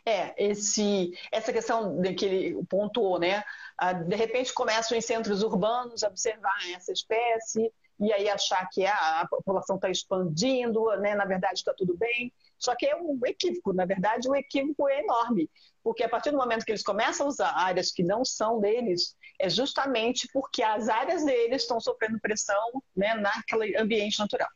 É, esse, essa questão que ele pontuou, né? Ah, de repente começam em centros urbanos a observar essa espécie e aí achar que a, população está expandindo, né? na verdade está tudo bem. Só que é um equívoco, na verdade o equívoco é enorme, porque a partir do momento que eles começam a usar áreas que não são deles, é justamente porque as áreas deles estão sofrendo pressão né, naquele ambiente natural.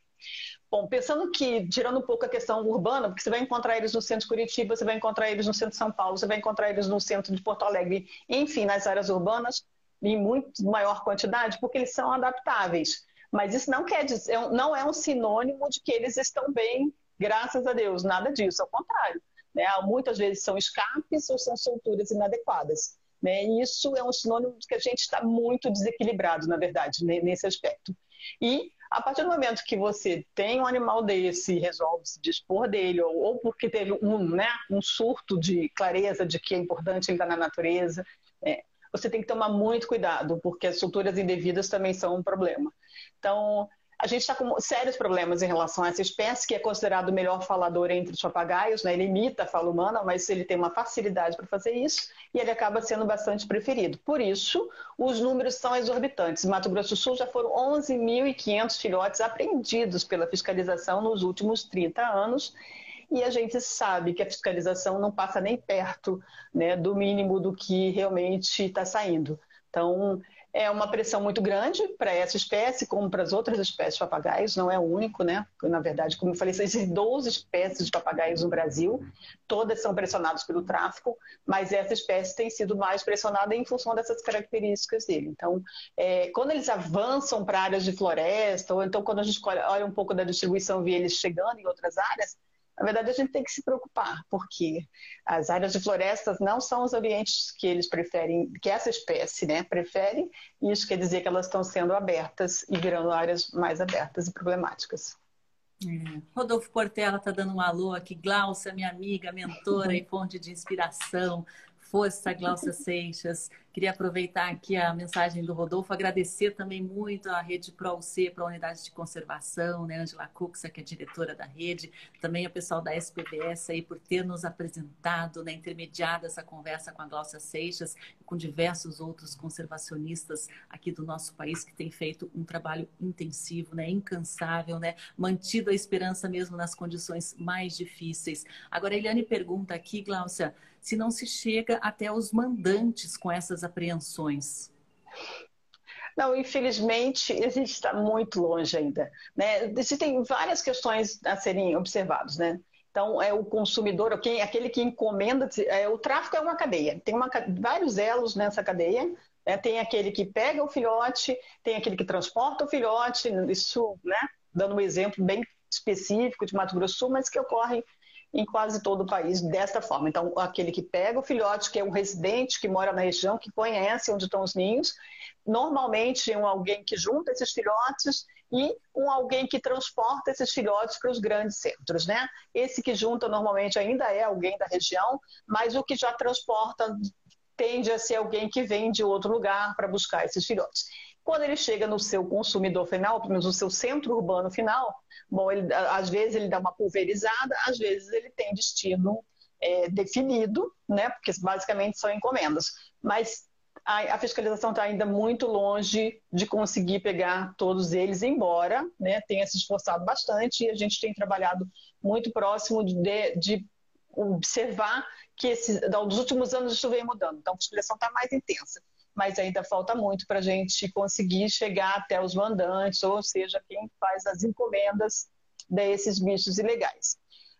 Bom, pensando que, tirando um pouco a questão urbana, porque você vai encontrar eles no centro de Curitiba, você vai encontrar eles no centro de São Paulo, você vai encontrar eles no centro de Porto Alegre, enfim, nas áreas urbanas, em muito maior quantidade, porque eles são adaptáveis. Mas isso não quer dizer, é não é um sinônimo de que eles estão bem, graças a Deus, nada disso, ao contrário. Né? Muitas vezes são escapes ou são solturas inadequadas. Né? E isso é um sinônimo de que a gente está muito desequilibrado, na verdade, nesse aspecto. E a partir do momento que você tem um animal desse e resolve se dispor dele, ou, ou porque teve um, né, um surto de clareza de que é importante ele estar na natureza, é, você tem que tomar muito cuidado, porque as solturas indevidas também são um problema. Então, a gente está com sérios problemas em relação a essa espécie, que é considerado o melhor falador entre os papagaios, né? ele imita a fala humana, mas ele tem uma facilidade para fazer isso e ele acaba sendo bastante preferido. Por isso, os números são exorbitantes. Em Mato Grosso do Sul já foram 11.500 filhotes apreendidos pela fiscalização nos últimos 30 anos e a gente sabe que a fiscalização não passa nem perto né, do mínimo do que realmente está saindo. Então, é uma pressão muito grande para essa espécie, como para as outras espécies de papagaios, não é o único, né? Na verdade, como eu falei, existem 12 espécies de papagaios no Brasil, todas são pressionadas pelo tráfico, mas essa espécie tem sido mais pressionada em função dessas características dele. Então, é, quando eles avançam para áreas de floresta, ou então quando a gente olha um pouco da distribuição, vê eles chegando em outras áreas, na verdade, a gente tem que se preocupar, porque as áreas de florestas não são os ambientes que eles preferem, que essa espécie né, prefere, e isso quer dizer que elas estão sendo abertas e virando áreas mais abertas e problemáticas. É. Rodolfo Portela está dando um alô aqui. Glaucia, minha amiga, mentora e fonte de inspiração. Força, Glaucia Seixas. Queria aproveitar aqui a mensagem do Rodolfo, agradecer também muito à Rede ProUC, para a Unidade de Conservação, né, Angela Cuxa, que é diretora da rede, também ao pessoal da SPBS aí por ter nos apresentado, né, intermediado essa conversa com a Glaucia Seixas e com diversos outros conservacionistas aqui do nosso país que têm feito um trabalho intensivo, né, incansável, né, mantido a esperança mesmo nas condições mais difíceis. Agora, a Eliane pergunta aqui, Glaucia, se não se chega até os mandantes com essas apreensões? Não, infelizmente, a gente está muito longe ainda. Né? Existem várias questões a serem observadas. Né? Então, é o consumidor, quem, aquele que encomenda. É, o tráfico é uma cadeia, tem uma, vários elos nessa cadeia. Né? Tem aquele que pega o filhote, tem aquele que transporta o filhote, isso, né? dando um exemplo bem específico de Mato Grosso do Sul, mas que ocorre em quase todo o país desta forma. Então, aquele que pega o filhote, que é um residente que mora na região, que conhece onde estão os ninhos, normalmente um alguém que junta esses filhotes e um alguém que transporta esses filhotes para os grandes centros, né? Esse que junta normalmente ainda é alguém da região, mas o que já transporta tende a ser alguém que vem de outro lugar para buscar esses filhotes. Quando ele chega no seu consumidor final, pelo menos no seu centro urbano final, bom, ele, às vezes ele dá uma pulverizada, às vezes ele tem destino é, definido, né? Porque basicamente são encomendas. Mas a, a fiscalização está ainda muito longe de conseguir pegar todos eles, embora né, tenha se esforçado bastante e a gente tem trabalhado muito próximo de, de observar que esses, nos últimos anos isso vem mudando. Então, a fiscalização está mais intensa, mas ainda falta muito para a gente conseguir chegar até os mandantes, ou seja, quem faz as encomendas desses bichos ilegais.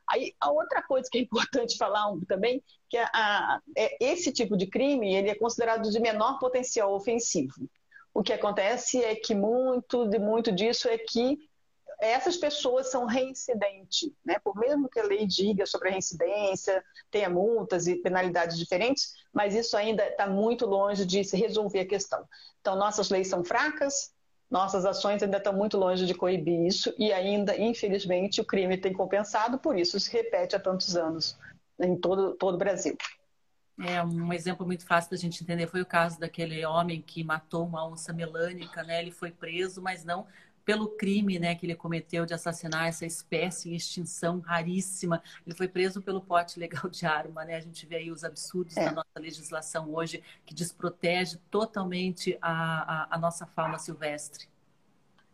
Aí, a outra coisa que é importante falar também, que é, a, é esse tipo de crime ele é considerado de menor potencial ofensivo. O que acontece é que muito de muito disso é que essas pessoas são reincidentes, né? Por mesmo que a lei diga sobre a reincidência, tenha multas e penalidades diferentes, mas isso ainda está muito longe de se resolver a questão. Então, nossas leis são fracas, nossas ações ainda estão muito longe de coibir isso e ainda, infelizmente, o crime tem compensado, por isso se repete há tantos anos em todo, todo o Brasil. É um exemplo muito fácil da gente entender foi o caso daquele homem que matou uma onça melânica, né? Ele foi preso, mas não pelo crime, né, que ele cometeu de assassinar essa espécie em extinção raríssima. Ele foi preso pelo pote legal de arma, né? A gente vê aí os absurdos é. da nossa legislação hoje que desprotege totalmente a, a, a nossa fauna silvestre.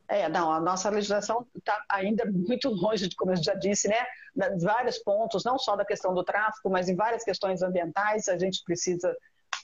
É, não, a nossa legislação está ainda muito longe de, como eu já disse, né, em vários pontos, não só da questão do tráfico, mas em várias questões ambientais. A gente precisa,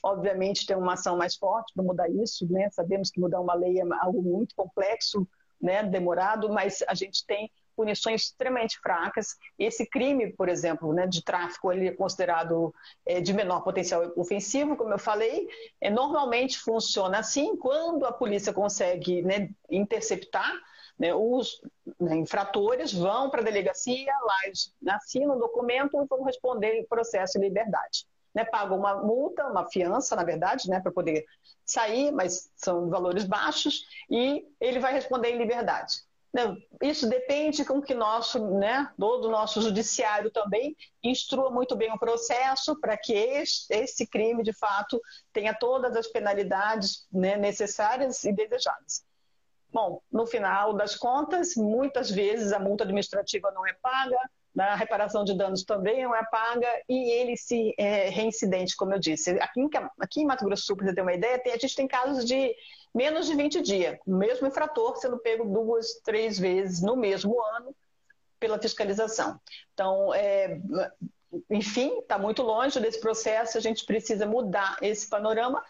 obviamente, ter uma ação mais forte para mudar isso, né? Sabemos que mudar uma lei é algo muito complexo, né, demorado, mas a gente tem punições extremamente fracas. Esse crime, por exemplo, né, de tráfico, ele é considerado é, de menor potencial ofensivo, como eu falei. É, normalmente funciona assim, quando a polícia consegue né, interceptar né, os né, infratores, vão para a delegacia, lá eles assinam o documento e vão responder em processo de liberdade. Né, pagam uma multa, uma fiança, na verdade, né, para poder sair, mas são valores baixos, e ele vai responder em liberdade. Isso depende com que nosso, né, do nosso judiciário também instrua muito bem o processo para que esse, crime, de fato, tenha todas as penalidades né, necessárias e desejadas. Bom, no final das contas, muitas vezes a multa administrativa não é paga, a reparação de danos também não é paga e ele se é reincidente, como eu disse. Aqui em, aqui em Mato Grosso do Sul, para você ter uma ideia, tem, a gente tem casos de menos de 20 dias, o mesmo infrator sendo pego duas, três vezes no mesmo ano pela fiscalização. Então, é, enfim, está muito longe desse processo, a gente precisa mudar esse panorama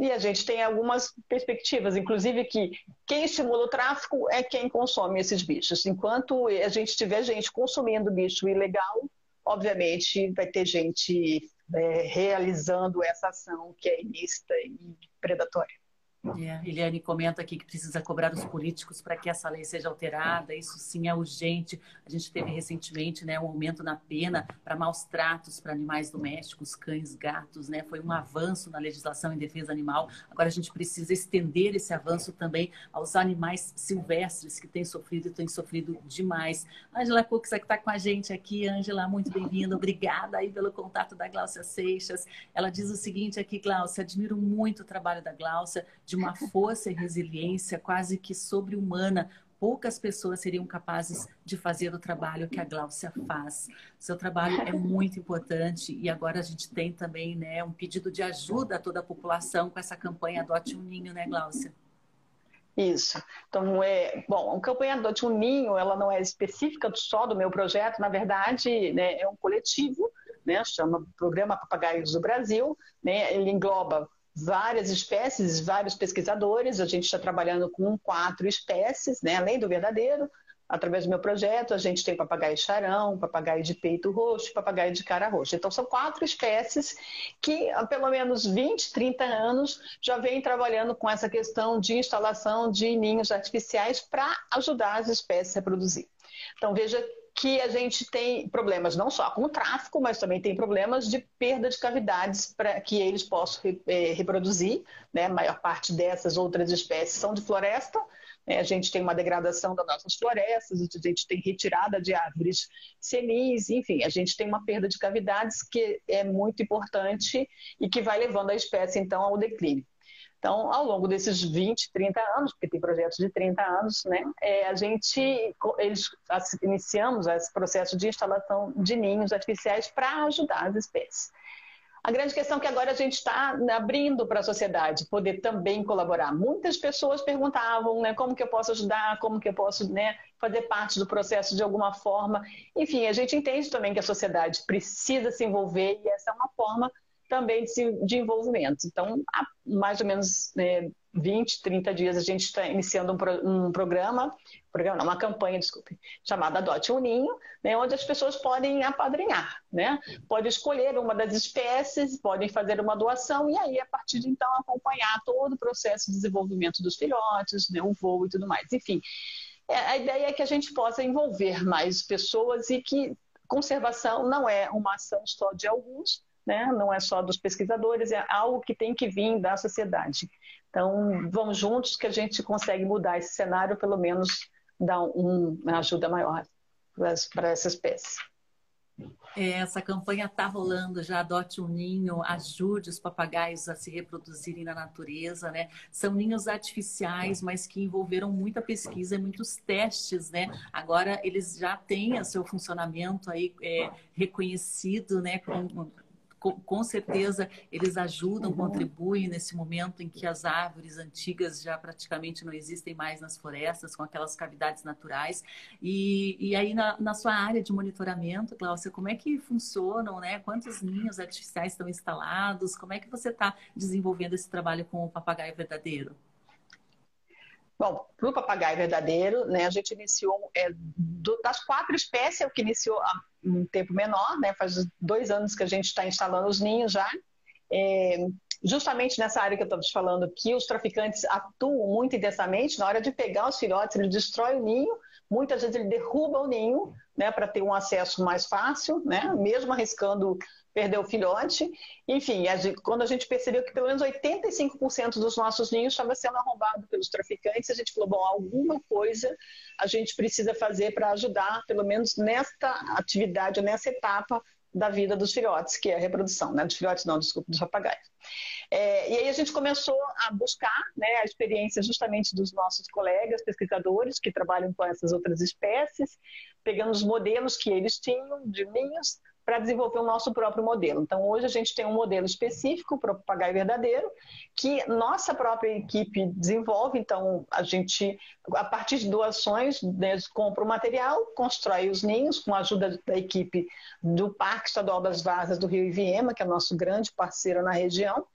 e a gente tem algumas perspectivas, inclusive que quem estimula o tráfico é quem consome esses bichos. Enquanto a gente tiver gente consumindo bicho ilegal, obviamente vai ter gente é, realizando essa ação que é ilícita e predatória. É, Eliane comenta aqui que precisa cobrar os políticos para que essa lei seja alterada. Isso sim é urgente. A gente teve recentemente né, um aumento na pena para maus tratos para animais domésticos, cães, gatos. Né? Foi um avanço na legislação em defesa animal. Agora a gente precisa estender esse avanço também aos animais silvestres que têm sofrido e têm sofrido demais. Angela Cux que está com a gente aqui. Angela, muito bem-vinda. Obrigada aí pelo contato da Gláucia Seixas. Ela diz o seguinte aqui, Gláucia, admiro muito o trabalho da Gláucia de uma força e resiliência quase que sobre-humana. Poucas pessoas seriam capazes de fazer o trabalho que a Gláucia faz. Seu trabalho é muito importante e agora a gente tem também né, um pedido de ajuda a toda a população com essa campanha Adote um Ninho, né, Gláucia? Isso. Então, é, bom, a campanha Adote um Ninho, ela não é específica só do meu projeto, na verdade, né, é um coletivo, né, chama Programa Papagaios do Brasil, né, ele engloba várias espécies, vários pesquisadores. A gente está trabalhando com quatro espécies, né? além do verdadeiro. Através do meu projeto, a gente tem papagaio charão, papagaio de peito roxo, papagaio de cara roxa. Então, são quatro espécies que há pelo menos 20, 30 anos já vêm trabalhando com essa questão de instalação de ninhos artificiais para ajudar as espécies a reproduzir. Então, veja que a gente tem problemas não só com o tráfico, mas também tem problemas de perda de cavidades para que eles possam é, reproduzir. Né? A maior parte dessas outras espécies são de floresta. Né? A gente tem uma degradação das nossas florestas, a gente tem retirada de árvores senis, enfim, a gente tem uma perda de cavidades que é muito importante e que vai levando a espécie, então, ao declínio. Então, ao longo desses 20, 30 anos, porque tem projetos de 30 anos, né, é, a gente eles, iniciamos esse processo de instalação de ninhos artificiais para ajudar as espécies. A grande questão é que agora a gente está abrindo para a sociedade poder também colaborar. Muitas pessoas perguntavam, né, como que eu posso ajudar, como que eu posso, né, fazer parte do processo de alguma forma. Enfim, a gente entende também que a sociedade precisa se envolver e essa é uma forma também de, de envolvimento. Então, há mais ou menos né, 20, 30 dias a gente está iniciando um, pro, um programa, programa não, uma campanha, desculpe, chamada Adote um Ninho, né, onde as pessoas podem apadrinhar, né? Podem escolher uma das espécies, podem fazer uma doação e aí, a partir de então, acompanhar todo o processo de desenvolvimento dos filhotes, né, o voo e tudo mais. Enfim, é, a ideia é que a gente possa envolver mais pessoas e que conservação não é uma ação só de alguns, né? não é só dos pesquisadores, é algo que tem que vir da sociedade. Então, vamos juntos que a gente consegue mudar esse cenário, pelo menos dar um, uma ajuda maior para essa espécie. É, essa campanha está rolando, já adote um ninho, ajude os papagaios a se reproduzirem na natureza, né? São ninhos artificiais, mas que envolveram muita pesquisa e muitos testes, né? Agora eles já têm o seu funcionamento aí é, reconhecido, né? Com, com, com certeza eles ajudam, contribuem nesse momento em que as árvores antigas já praticamente não existem mais nas florestas, com aquelas cavidades naturais. E, e aí, na, na sua área de monitoramento, Cláudia, como é que funcionam, né? Quantos ninhos artificiais estão instalados? Como é que você está desenvolvendo esse trabalho com o papagaio verdadeiro? Bom, para o papagaio verdadeiro, né, a gente iniciou, é, do, das quatro espécies, é o que iniciou há um tempo menor, né, faz dois anos que a gente está instalando os ninhos já. É, justamente nessa área que eu estava te falando, que os traficantes atuam muito intensamente, na hora de pegar os filhotes, ele destrói o ninho, muitas vezes ele derruba o ninho, né, para ter um acesso mais fácil, né, mesmo arriscando perdeu o filhote. Enfim, a gente, quando a gente percebeu que pelo menos 85% dos nossos ninhos estava sendo arrombado pelos traficantes, a gente falou, bom, alguma coisa a gente precisa fazer para ajudar, pelo menos nesta atividade, nessa etapa da vida dos filhotes, que é a reprodução, né? Dos filhotes não, desculpa, dos papagaios. É, e aí a gente começou a buscar né, a experiência justamente dos nossos colegas pesquisadores que trabalham com essas outras espécies, pegando os modelos que eles tinham de ninhos, para desenvolver o nosso próprio modelo. Então, hoje a gente tem um modelo específico para papagaio verdadeiro, que nossa própria equipe desenvolve. Então, a gente, a partir de doações, né, compra o material, constrói os ninhos com a ajuda da equipe do Parque Estadual das Vazas do Rio Iviema, que é nosso grande parceiro na região.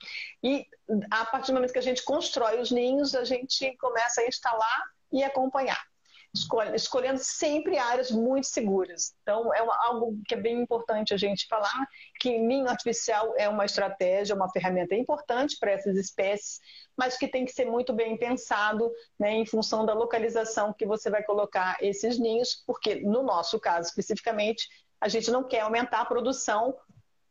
E a partir do momento que a gente constrói os ninhos, a gente começa a instalar e acompanhar escolhendo sempre áreas muito seguras. Então, é algo que é bem importante a gente falar, que ninho artificial é uma estratégia, uma ferramenta importante para essas espécies, mas que tem que ser muito bem pensado né, em função da localização que você vai colocar esses ninhos, porque no nosso caso especificamente, a gente não quer aumentar a produção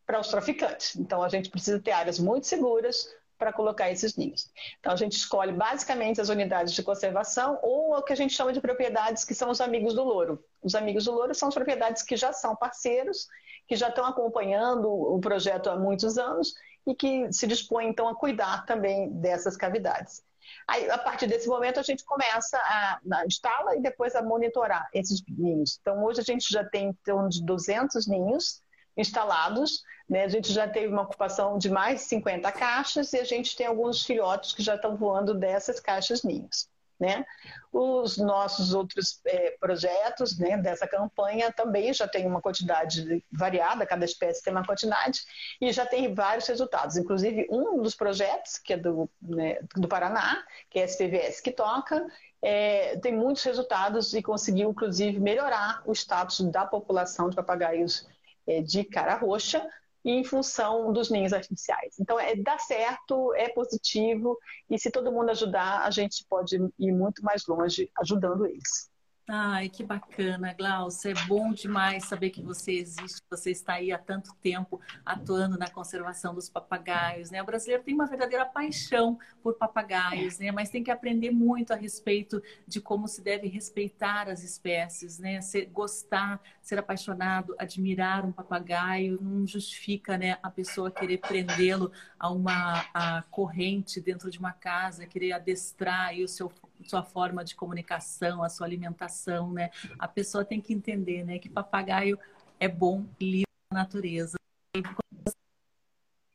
para os traficantes. Então, a gente precisa ter áreas muito seguras, para colocar esses ninhos. Então, a gente escolhe basicamente as unidades de conservação ou o que a gente chama de propriedades que são os amigos do louro. Os amigos do louro são as propriedades que já são parceiros, que já estão acompanhando o projeto há muitos anos e que se dispõem, então, a cuidar também dessas cavidades. Aí, a partir desse momento, a gente começa a, a instala e depois a monitorar esses ninhos. Então, hoje a gente já tem em torno de 200 ninhos instalados. Né? A gente já teve uma ocupação de mais de 50 caixas e a gente tem alguns filhotes que já estão voando dessas caixas ninhos. Né? Os nossos outros é, projetos né, dessa campanha também já tem uma quantidade variada, cada espécie tem uma quantidade, e já tem vários resultados. Inclusive, um dos projetos, que é do, né, do Paraná, que é a SPVS que toca, é, tem muitos resultados e conseguiu, inclusive, melhorar o status da população de papagaios é, de cara roxa e em função dos ninhos artificiais. Então, é, dá certo, é positivo, e se todo mundo ajudar, a gente pode ir muito mais longe ajudando eles. Ai, que bacana, Glaucia. É bom demais saber que você existe, você está aí há tanto tempo atuando na conservação dos papagaios, né? O brasileiro tem uma verdadeira paixão por papagaios, né? Mas tem que aprender muito a respeito de como se deve respeitar as espécies, né? Ser, gostar, ser apaixonado, admirar um papagaio não justifica, né? A pessoa querer prendê-lo a uma a corrente dentro de uma casa, querer adestrar aí o seu sua forma de comunicação, a sua alimentação, né? A pessoa tem que entender, né, que papagaio é bom livre da natureza.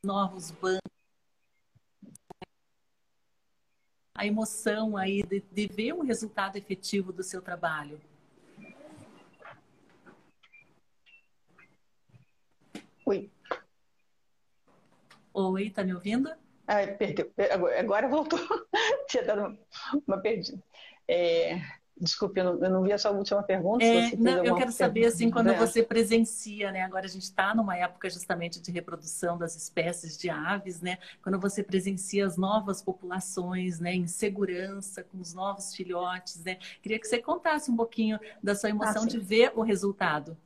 novos bancos. A emoção aí de, de ver um resultado efetivo do seu trabalho. Oi. Oi, tá me ouvindo? Ah, perdeu. Agora voltou. Tinha dado uma perdida. É, Desculpe, eu não, eu não, vi a sua última pergunta. É, não, eu quero saber, assim, quando você presencia, né? Agora a gente está numa época justamente de reprodução das espécies de aves, né? Quando você presencia as novas populações, né? Em segurança, com os novos filhotes, né? Queria que você contasse um pouquinho da sua emoção ah, de ver o resultado.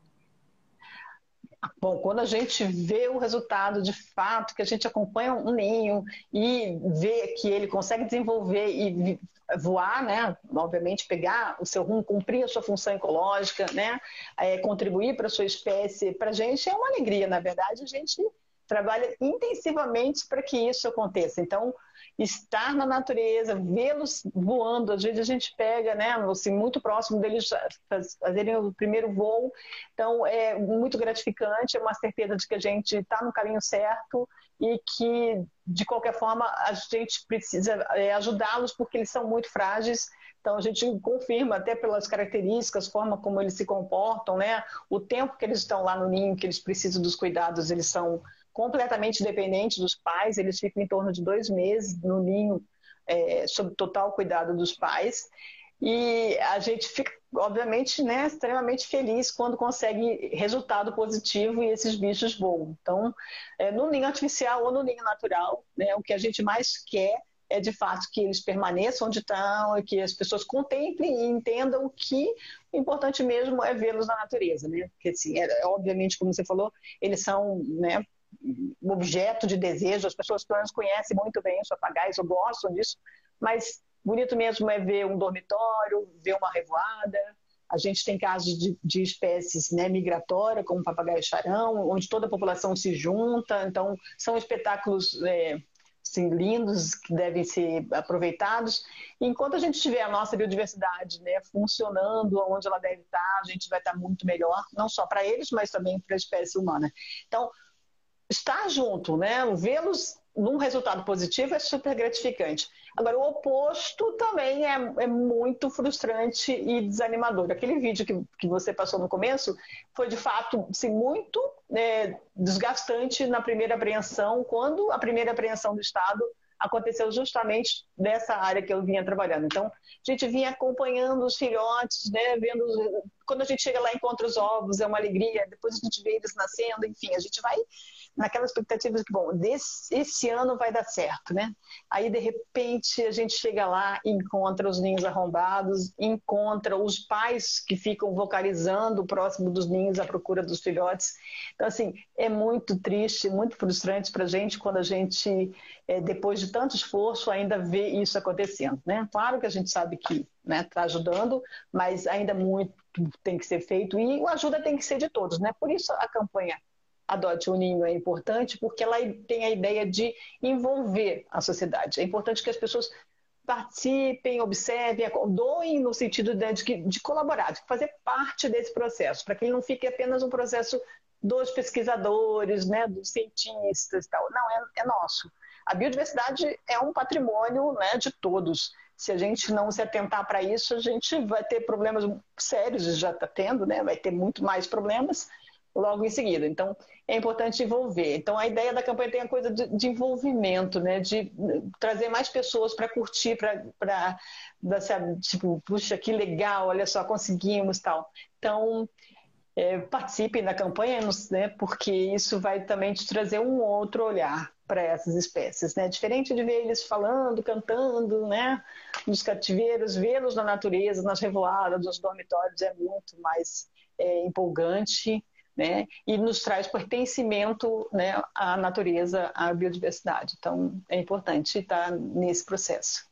Bom, quando a gente vê o resultado de fato, que a gente acompanha um ninho e vê que ele consegue desenvolver e voar, né? Obviamente, pegar o seu rumo, cumprir a sua função ecológica, né? É, contribuir para a sua espécie, para a gente é uma alegria, na verdade, a gente trabalha intensivamente para que isso aconteça. Então, estar na natureza, vê-los voando, às vezes a gente pega, né, assim, muito próximo deles fazerem o primeiro voo, então é muito gratificante, é uma certeza de que a gente está no caminho certo e que, de qualquer forma, a gente precisa é, ajudá-los porque eles são muito frágeis, então a gente confirma até pelas características, forma como eles se comportam, né? O tempo que eles estão lá no ninho, que eles precisam dos cuidados, eles são completamente dependentes dos pais, eles ficam em torno de dois meses no ninho, é, sob total cuidado dos pais. E a gente fica, obviamente, né, extremamente feliz quando consegue resultado positivo e esses bichos voam. Então, é, no ninho artificial ou no ninho natural, né, o que a gente mais quer é de fato que eles permaneçam onde estão e que as pessoas contemplem e entendam que o importante mesmo é vê-los na natureza, né? Porque assim, é, obviamente, como você falou, eles são, né, objeto de desejo, as pessoas pelo menos conhecem muito bem os papagaios, ou gostam disso, mas bonito mesmo é ver um dormitório, ver uma revoada. A gente tem casos de, de espécies né, migratórias, como o papagaio charão, onde toda a população se junta. Então, são espetáculos é, assim, lindos que devem ser aproveitados. E enquanto a gente tiver a nossa biodiversidade né, funcionando onde ela deve estar, a gente vai estar muito melhor, não só para eles, mas também para a espécie humana. Então, estar junto, né? Vê-los num resultado positivo é super gratificante. Agora, o oposto também é, é muito frustrante e desanimador. Aquele vídeo que, que você passou no começo foi, de fato, assim, muito é, desgastante na primeira apreensão, quando a primeira apreensão do Estado aconteceu justamente nessa área que eu vinha trabalhando. Então, a gente vinha acompanhando os filhotes, né, vendo quando a gente chega lá encontra os ovos, é uma alegria, depois a gente vê eles nascendo, enfim, a gente vai naquela expectativa de que, bom, desse, esse ano vai dar certo, né? Aí, de repente, a gente chega lá encontra os ninhos arrombados, encontra os pais que ficam vocalizando próximo dos ninhos à procura dos filhotes. Então, assim, é muito triste, muito frustrante para a gente quando a gente, é, depois de tanto esforço, ainda vê isso acontecendo, né? Claro que a gente sabe que está né, tá ajudando, mas ainda muito tem que ser feito e a ajuda tem que ser de todos, né? Por isso a campanha Adote um Ninho é importante porque ela tem a ideia de envolver a sociedade. É importante que as pessoas participem, observem, doem no sentido de, de colaborar, de fazer parte desse processo, para que ele não fique apenas um processo dos pesquisadores, né, dos cientistas, tal. Não, é, é nosso. A biodiversidade é um patrimônio né, de todos. Se a gente não se atentar para isso, a gente vai ter problemas sérios, já está tendo, né? vai ter muito mais problemas, logo em seguida. Então, é importante envolver. Então, a ideia da campanha tem a coisa de, de envolvimento, né? de trazer mais pessoas para curtir, para, tipo, puxa, que legal, olha só, conseguimos tal. Então, é, participem da campanha, né? porque isso vai também te trazer um outro olhar para essas espécies, né? Diferente de ver eles falando, cantando, né? Nos cativeiros, vê-los na natureza, nas revoadas, nos dormitórios é muito mais é, empolgante né? E nos traz pertencimento né, à natureza, à biodiversidade. Então, é importante estar nesse processo.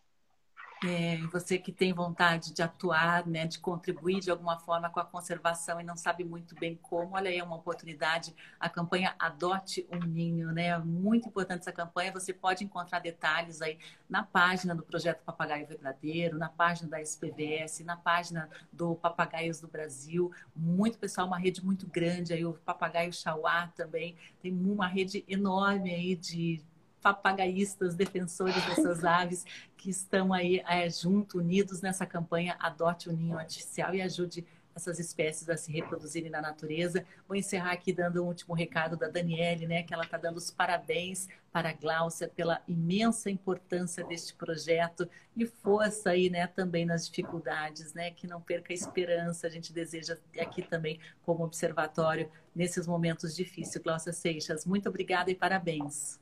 É, você que tem vontade de atuar, né, de contribuir de alguma forma com a conservação e não sabe muito bem como, olha aí é uma oportunidade. A campanha Adote um Ninho, né? Muito importante essa campanha. Você pode encontrar detalhes aí na página do Projeto Papagaio Verdadeiro, na página da SPVS, na página do Papagaios do Brasil. Muito pessoal, uma rede muito grande aí, o Papagaio Chauá também. Tem uma rede enorme aí de papagaístas, defensores dessas aves que estão aí é, junto, unidos nessa campanha Adote o Ninho Artificial e ajude essas espécies a se reproduzirem na natureza. Vou encerrar aqui dando um último recado da Daniele, né, que ela está dando os parabéns para a Gláucia pela imensa importância deste projeto e força aí, né, também nas dificuldades, né, que não perca a esperança. A gente deseja aqui também como observatório nesses momentos difíceis. Gláucia Seixas, muito obrigada e parabéns.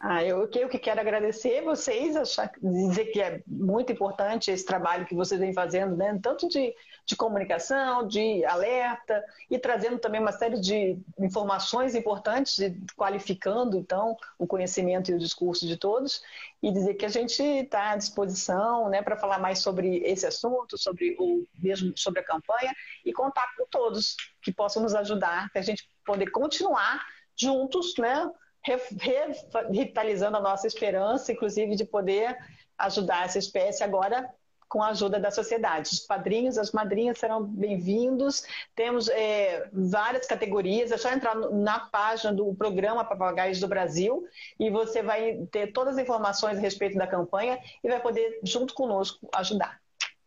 Ah, eu, eu que quero agradecer vocês, achar, dizer que é muito importante esse trabalho que vocês vêm fazendo, né? tanto de, de comunicação, de alerta, e trazendo também uma série de informações importantes, qualificando, então, o conhecimento e o discurso de todos, e dizer que a gente está à disposição né, para falar mais sobre esse assunto, sobre o mesmo sobre a campanha, e contar com todos que possam nos ajudar, para a gente poder continuar juntos, né? Revitalizando a nossa esperança, inclusive de poder ajudar essa espécie agora com a ajuda da sociedade. Os padrinhos, as madrinhas serão bem-vindos. Temos é, várias categorias. É só entrar na página do programa Papagaios do Brasil e você vai ter todas as informações a respeito da campanha e vai poder, junto conosco, ajudar.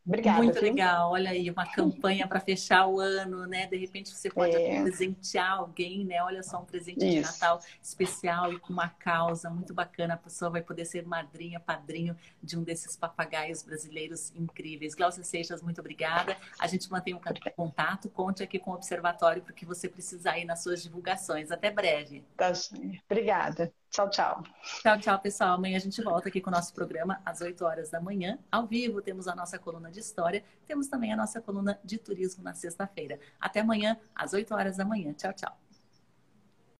Obrigada. Muito viu? legal. Olha aí, uma campanha para fechar o ano, né? De repente você pode é. presentear alguém, né? Olha só, um presente Isso. de Natal especial e com uma causa muito bacana. A pessoa vai poder ser madrinha, padrinho de um desses papagaios brasileiros incríveis. Glaucia Seixas, muito obrigada. A gente mantém um contato. Conte aqui com o Observatório porque você precisar ir nas suas divulgações. Até breve. Tá, obrigada. Tchau, tchau. Tchau, tchau, pessoal. Amanhã a gente volta aqui com o nosso programa às 8 horas da manhã. Ao vivo, temos a nossa coluna de história, temos também a nossa coluna de turismo na sexta-feira. Até amanhã, às 8 horas da manhã. Tchau, tchau.